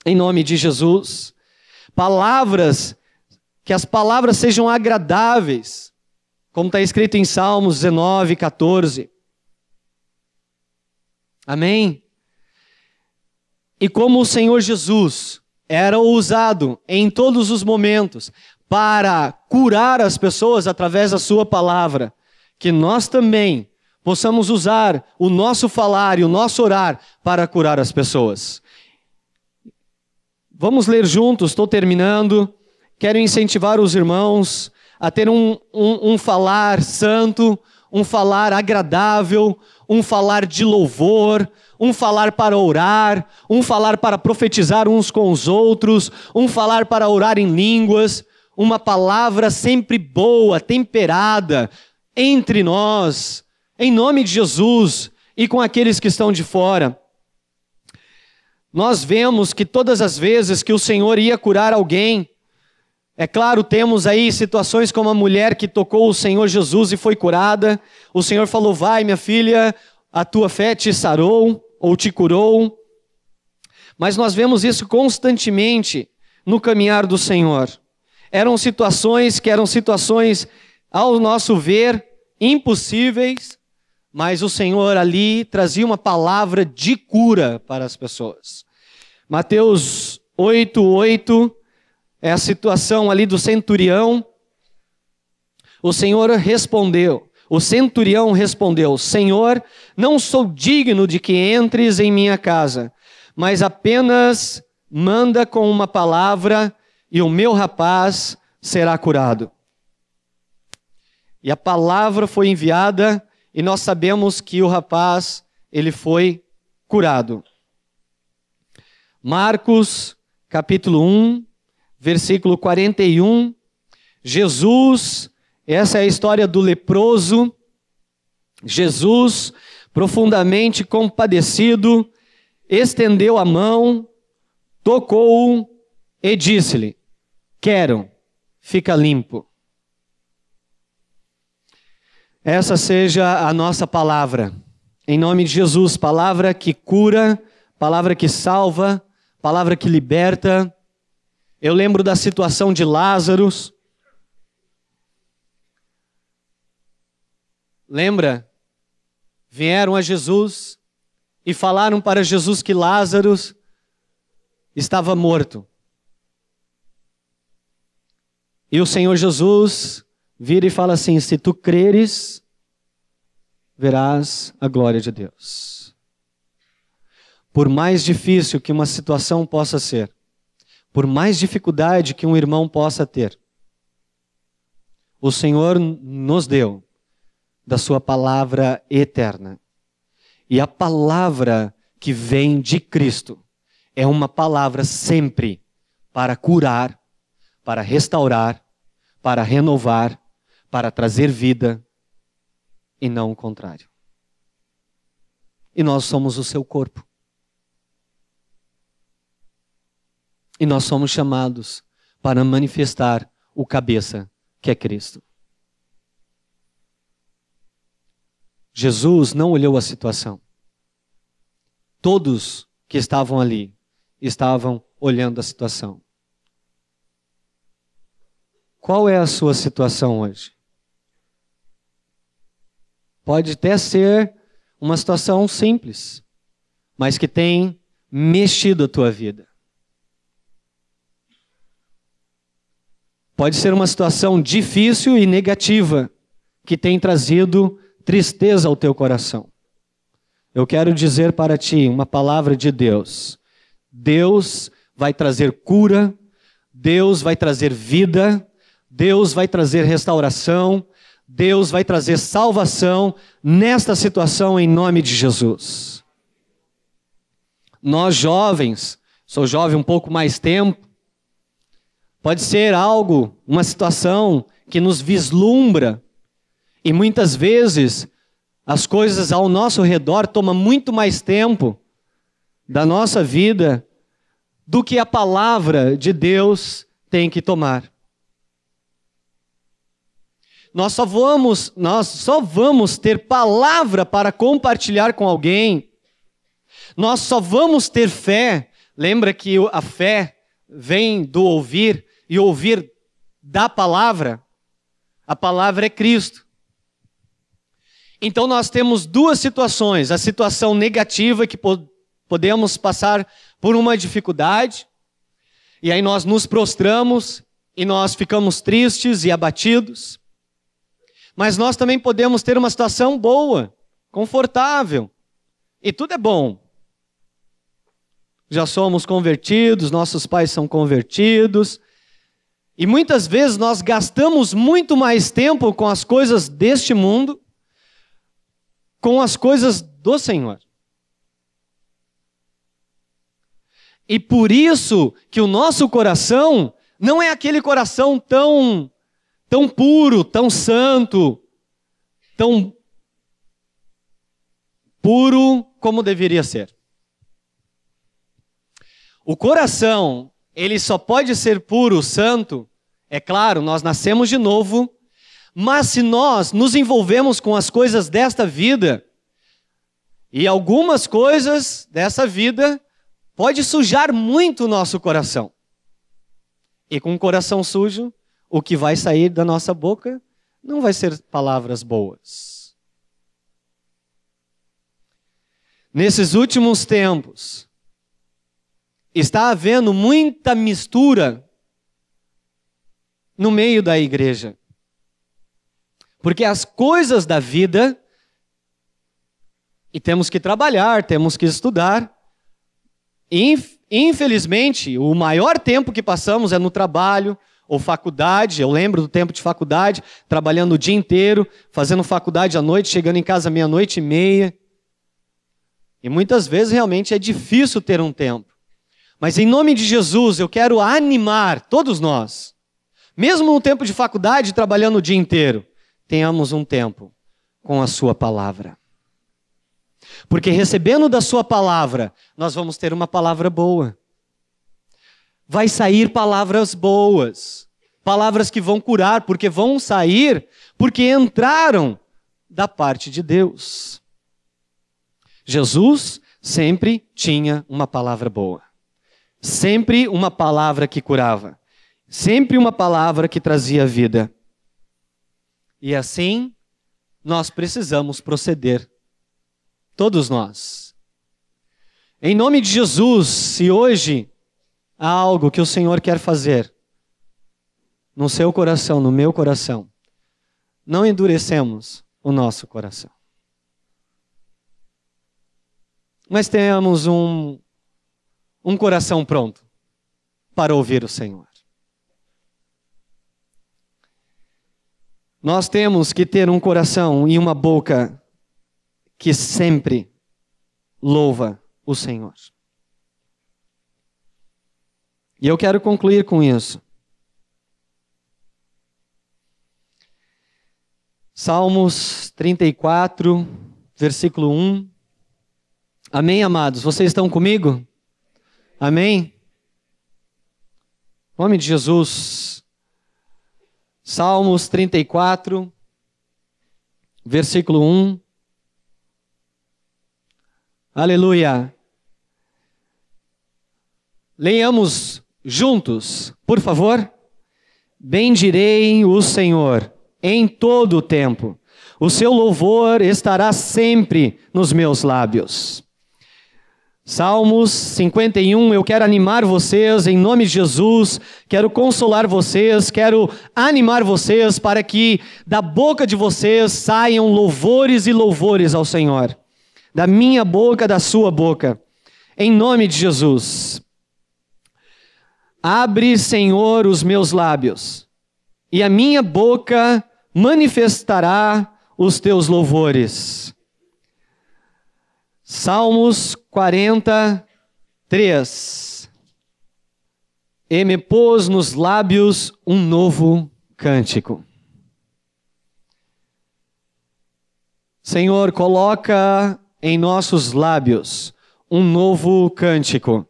Em nome de Jesus, palavras, que as palavras sejam agradáveis, como está escrito em Salmos 19, 14. Amém? E como o Senhor Jesus era usado em todos os momentos para curar as pessoas através da sua palavra, que nós também possamos usar o nosso falar e o nosso orar para curar as pessoas. Vamos ler juntos, estou terminando. Quero incentivar os irmãos a ter um, um, um falar santo, um falar agradável, um falar de louvor, um falar para orar, um falar para profetizar uns com os outros, um falar para orar em línguas, uma palavra sempre boa, temperada entre nós, em nome de Jesus e com aqueles que estão de fora. Nós vemos que todas as vezes que o Senhor ia curar alguém, é claro, temos aí situações como a mulher que tocou o Senhor Jesus e foi curada. O Senhor falou: Vai, minha filha, a tua fé te sarou ou te curou. Mas nós vemos isso constantemente no caminhar do Senhor. Eram situações que eram situações, ao nosso ver, impossíveis, mas o Senhor ali trazia uma palavra de cura para as pessoas. Mateus 8, 8 é a situação ali do centurião. O Senhor respondeu: o centurião respondeu: Senhor, não sou digno de que entres em minha casa, mas apenas manda com uma palavra e o meu rapaz será curado. E a palavra foi enviada e nós sabemos que o rapaz ele foi curado. Marcos, capítulo 1, versículo 41. Jesus essa é a história do leproso. Jesus, profundamente compadecido, estendeu a mão, tocou-o e disse-lhe: Quero, fica limpo. Essa seja a nossa palavra. Em nome de Jesus, palavra que cura, palavra que salva, palavra que liberta. Eu lembro da situação de Lázaro. Lembra? Vieram a Jesus e falaram para Jesus que Lázaro estava morto. E o Senhor Jesus vira e fala assim: Se tu creres, verás a glória de Deus. Por mais difícil que uma situação possa ser, por mais dificuldade que um irmão possa ter, o Senhor nos deu da sua palavra eterna. E a palavra que vem de Cristo é uma palavra sempre para curar, para restaurar, para renovar, para trazer vida e não o contrário. E nós somos o seu corpo. E nós somos chamados para manifestar o cabeça, que é Cristo. Jesus não olhou a situação. Todos que estavam ali estavam olhando a situação. Qual é a sua situação hoje? Pode até ser uma situação simples, mas que tem mexido a tua vida. Pode ser uma situação difícil e negativa que tem trazido tristeza ao teu coração. Eu quero dizer para ti uma palavra de Deus. Deus vai trazer cura, Deus vai trazer vida, Deus vai trazer restauração, Deus vai trazer salvação nesta situação em nome de Jesus. Nós jovens, sou jovem um pouco mais tempo, pode ser algo, uma situação que nos vislumbra e muitas vezes as coisas ao nosso redor tomam muito mais tempo da nossa vida do que a palavra de Deus tem que tomar. Nós só vamos, nós só vamos ter palavra para compartilhar com alguém. Nós só vamos ter fé. Lembra que a fé vem do ouvir e ouvir da palavra? A palavra é Cristo. Então nós temos duas situações: a situação negativa que podemos passar por uma dificuldade, e aí nós nos prostramos e nós ficamos tristes e abatidos. Mas nós também podemos ter uma situação boa, confortável, e tudo é bom. Já somos convertidos, nossos pais são convertidos, e muitas vezes nós gastamos muito mais tempo com as coisas deste mundo, com as coisas do Senhor. E por isso que o nosso coração não é aquele coração tão tão puro, tão santo, tão puro como deveria ser. O coração, ele só pode ser puro, santo, é claro, nós nascemos de novo, mas se nós nos envolvemos com as coisas desta vida, e algumas coisas dessa vida pode sujar muito o nosso coração. E com o coração sujo, o que vai sair da nossa boca não vai ser palavras boas. Nesses últimos tempos, está havendo muita mistura no meio da igreja. Porque as coisas da vida, e temos que trabalhar, temos que estudar, infelizmente, o maior tempo que passamos é no trabalho, ou faculdade, eu lembro do tempo de faculdade, trabalhando o dia inteiro, fazendo faculdade à noite, chegando em casa meia-noite e meia. E muitas vezes realmente é difícil ter um tempo. Mas em nome de Jesus, eu quero animar todos nós, mesmo no tempo de faculdade, trabalhando o dia inteiro, tenhamos um tempo com a Sua palavra. Porque recebendo da Sua palavra, nós vamos ter uma palavra boa vai sair palavras boas, palavras que vão curar, porque vão sair porque entraram da parte de Deus. Jesus sempre tinha uma palavra boa, sempre uma palavra que curava, sempre uma palavra que trazia vida. E assim, nós precisamos proceder, todos nós. Em nome de Jesus, se hoje há algo que o Senhor quer fazer no seu coração, no meu coração, não endurecemos o nosso coração. Mas tenhamos um, um coração pronto para ouvir o Senhor. Nós temos que ter um coração e uma boca que sempre louva o Senhor. E eu quero concluir com isso. Salmos 34, versículo 1. Amém, amados? Vocês estão comigo? Amém? Em nome de Jesus. Salmos 34, versículo 1. Aleluia. Leiamos juntos, por favor? Bendirei o Senhor em todo o tempo. O seu louvor estará sempre nos meus lábios. Salmos 51, eu quero animar vocês em nome de Jesus, quero consolar vocês, quero animar vocês para que da boca de vocês saiam louvores e louvores ao Senhor. Da minha boca, da sua boca. Em nome de Jesus. Abre, Senhor, os meus lábios, e a minha boca manifestará os teus louvores. Salmos 43. E me pôs nos lábios um novo cântico. Senhor, coloca em nossos lábios um novo cântico.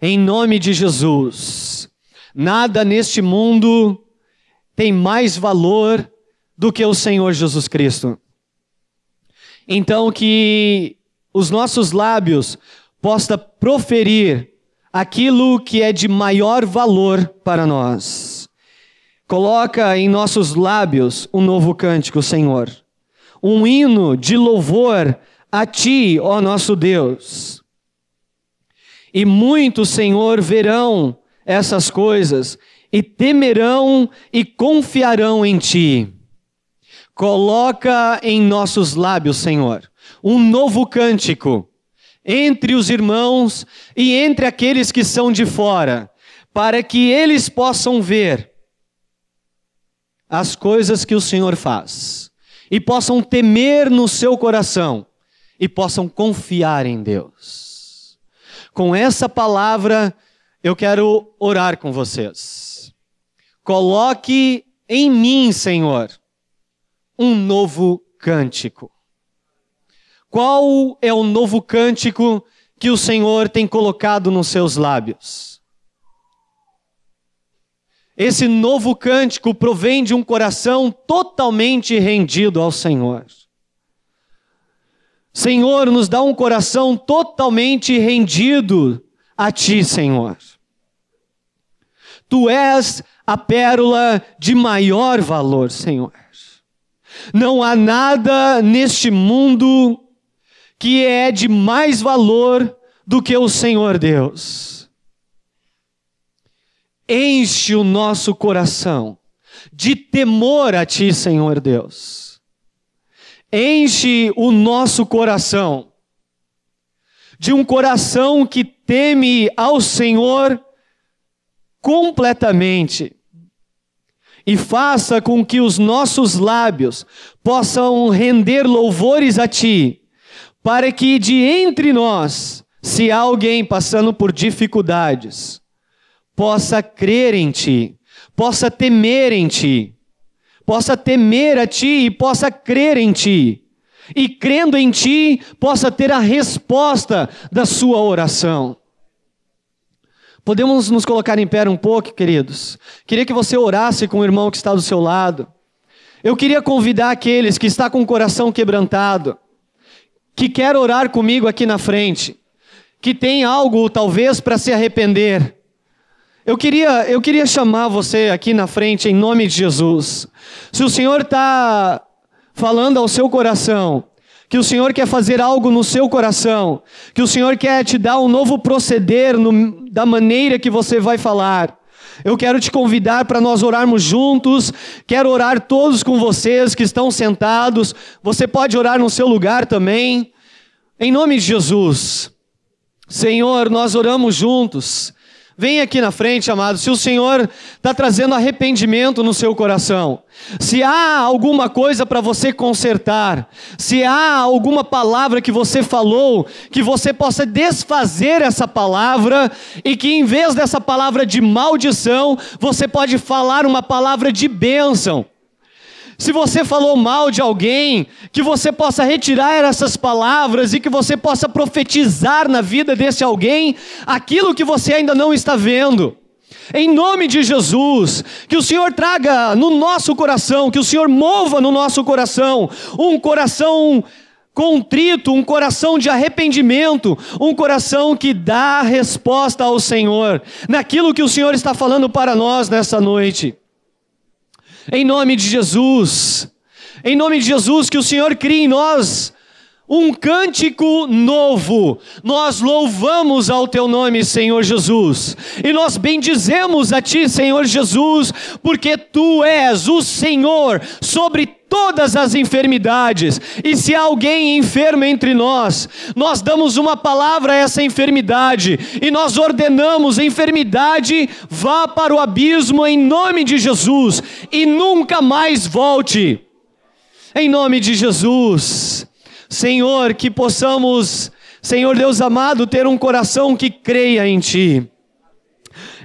Em nome de Jesus. Nada neste mundo tem mais valor do que o Senhor Jesus Cristo. Então, que os nossos lábios possa proferir aquilo que é de maior valor para nós. Coloca em nossos lábios um novo cântico, Senhor. Um hino de louvor a Ti, ó nosso Deus. E muitos, Senhor, verão essas coisas e temerão e confiarão em Ti. Coloca em nossos lábios, Senhor, um novo cântico entre os irmãos e entre aqueles que são de fora, para que eles possam ver as coisas que o Senhor faz e possam temer no seu coração e possam confiar em Deus. Com essa palavra, eu quero orar com vocês. Coloque em mim, Senhor, um novo cântico. Qual é o novo cântico que o Senhor tem colocado nos seus lábios? Esse novo cântico provém de um coração totalmente rendido ao Senhor. Senhor, nos dá um coração totalmente rendido a Ti, Senhor. Tu és a pérola de maior valor, Senhor. Não há nada neste mundo que é de mais valor do que o Senhor Deus. Enche o nosso coração de temor a Ti, Senhor Deus. Enche o nosso coração de um coração que teme ao Senhor completamente e faça com que os nossos lábios possam render louvores a Ti para que de entre nós, se alguém passando por dificuldades, possa crer em Ti, possa temer em Ti, possa temer a Ti e possa crer em Ti, e crendo em Ti, possa ter a resposta da sua oração. Podemos nos colocar em pé um pouco, queridos? Queria que você orasse com o irmão que está do seu lado. Eu queria convidar aqueles que estão com o coração quebrantado, que quer orar comigo aqui na frente, que tem algo talvez para se arrepender. Eu queria, eu queria chamar você aqui na frente em nome de Jesus. Se o Senhor está falando ao seu coração, que o Senhor quer fazer algo no seu coração, que o Senhor quer te dar um novo proceder no, da maneira que você vai falar. Eu quero te convidar para nós orarmos juntos. Quero orar todos com vocês que estão sentados. Você pode orar no seu lugar também. Em nome de Jesus. Senhor, nós oramos juntos. Vem aqui na frente, amado. Se o Senhor está trazendo arrependimento no seu coração, se há alguma coisa para você consertar, se há alguma palavra que você falou, que você possa desfazer essa palavra e que em vez dessa palavra de maldição, você pode falar uma palavra de bênção. Se você falou mal de alguém, que você possa retirar essas palavras e que você possa profetizar na vida desse alguém aquilo que você ainda não está vendo. Em nome de Jesus, que o Senhor traga no nosso coração, que o Senhor mova no nosso coração um coração contrito, um coração de arrependimento, um coração que dá resposta ao Senhor, naquilo que o Senhor está falando para nós nessa noite. Em nome de Jesus. Em nome de Jesus, que o Senhor crie em nós um cântico novo. Nós louvamos ao teu nome, Senhor Jesus, e nós bendizemos a ti, Senhor Jesus, porque tu és o Senhor sobre todas as enfermidades. E se há alguém enfermo entre nós, nós damos uma palavra a essa enfermidade e nós ordenamos: enfermidade, vá para o abismo em nome de Jesus e nunca mais volte. Em nome de Jesus. Senhor, que possamos, Senhor Deus amado, ter um coração que creia em Ti.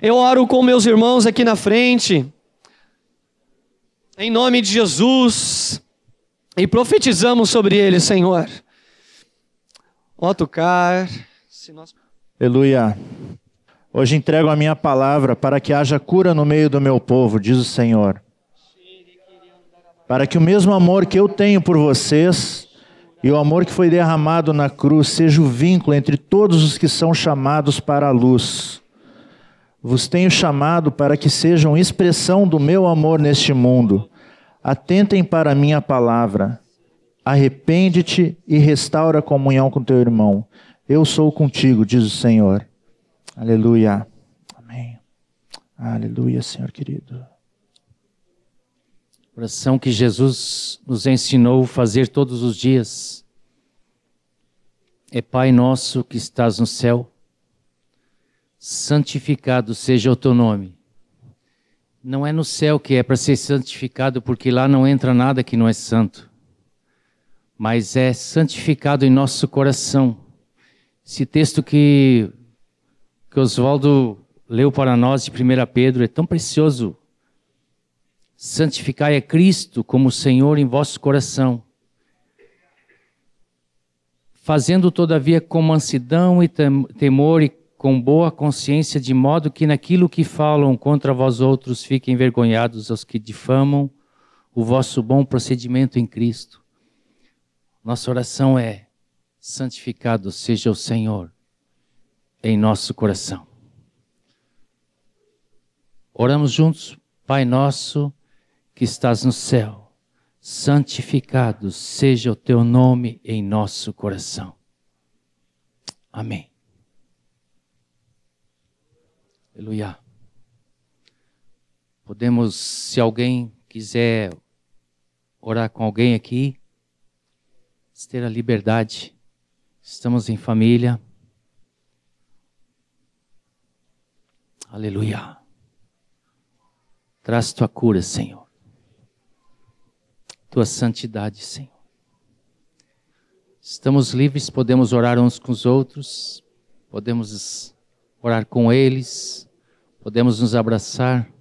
Eu oro com meus irmãos aqui na frente, em nome de Jesus, e profetizamos sobre eles, Senhor. Ó tocar, nós... Aleluia. Hoje entrego a minha palavra para que haja cura no meio do meu povo, diz o Senhor. Para que o mesmo amor que eu tenho por vocês e o amor que foi derramado na cruz seja o vínculo entre todos os que são chamados para a luz. Vos tenho chamado para que sejam expressão do meu amor neste mundo. Atentem para a minha palavra. Arrepende-te e restaura a comunhão com teu irmão. Eu sou contigo, diz o Senhor. Aleluia. Amém. Aleluia, Senhor querido. Oração que Jesus nos ensinou a fazer todos os dias. É Pai nosso que estás no céu, santificado seja o teu nome. Não é no céu que é para ser santificado, porque lá não entra nada que não é santo. Mas é santificado em nosso coração. Esse texto que, que Oswaldo leu para nós de 1 Pedro é tão precioso santificai a Cristo como Senhor em vosso coração, fazendo todavia com mansidão e temor e com boa consciência, de modo que naquilo que falam contra vós outros fiquem envergonhados os que difamam o vosso bom procedimento em Cristo. Nossa oração é: santificado seja o Senhor em nosso coração. Oramos juntos, Pai nosso que estás no céu, santificado seja o teu nome em nosso coração. Amém. Aleluia. Podemos, se alguém quiser orar com alguém aqui, ter a liberdade. Estamos em família. Aleluia. Traz tua cura, Senhor tua santidade, Senhor. Estamos livres, podemos orar uns com os outros, podemos orar com eles, podemos nos abraçar.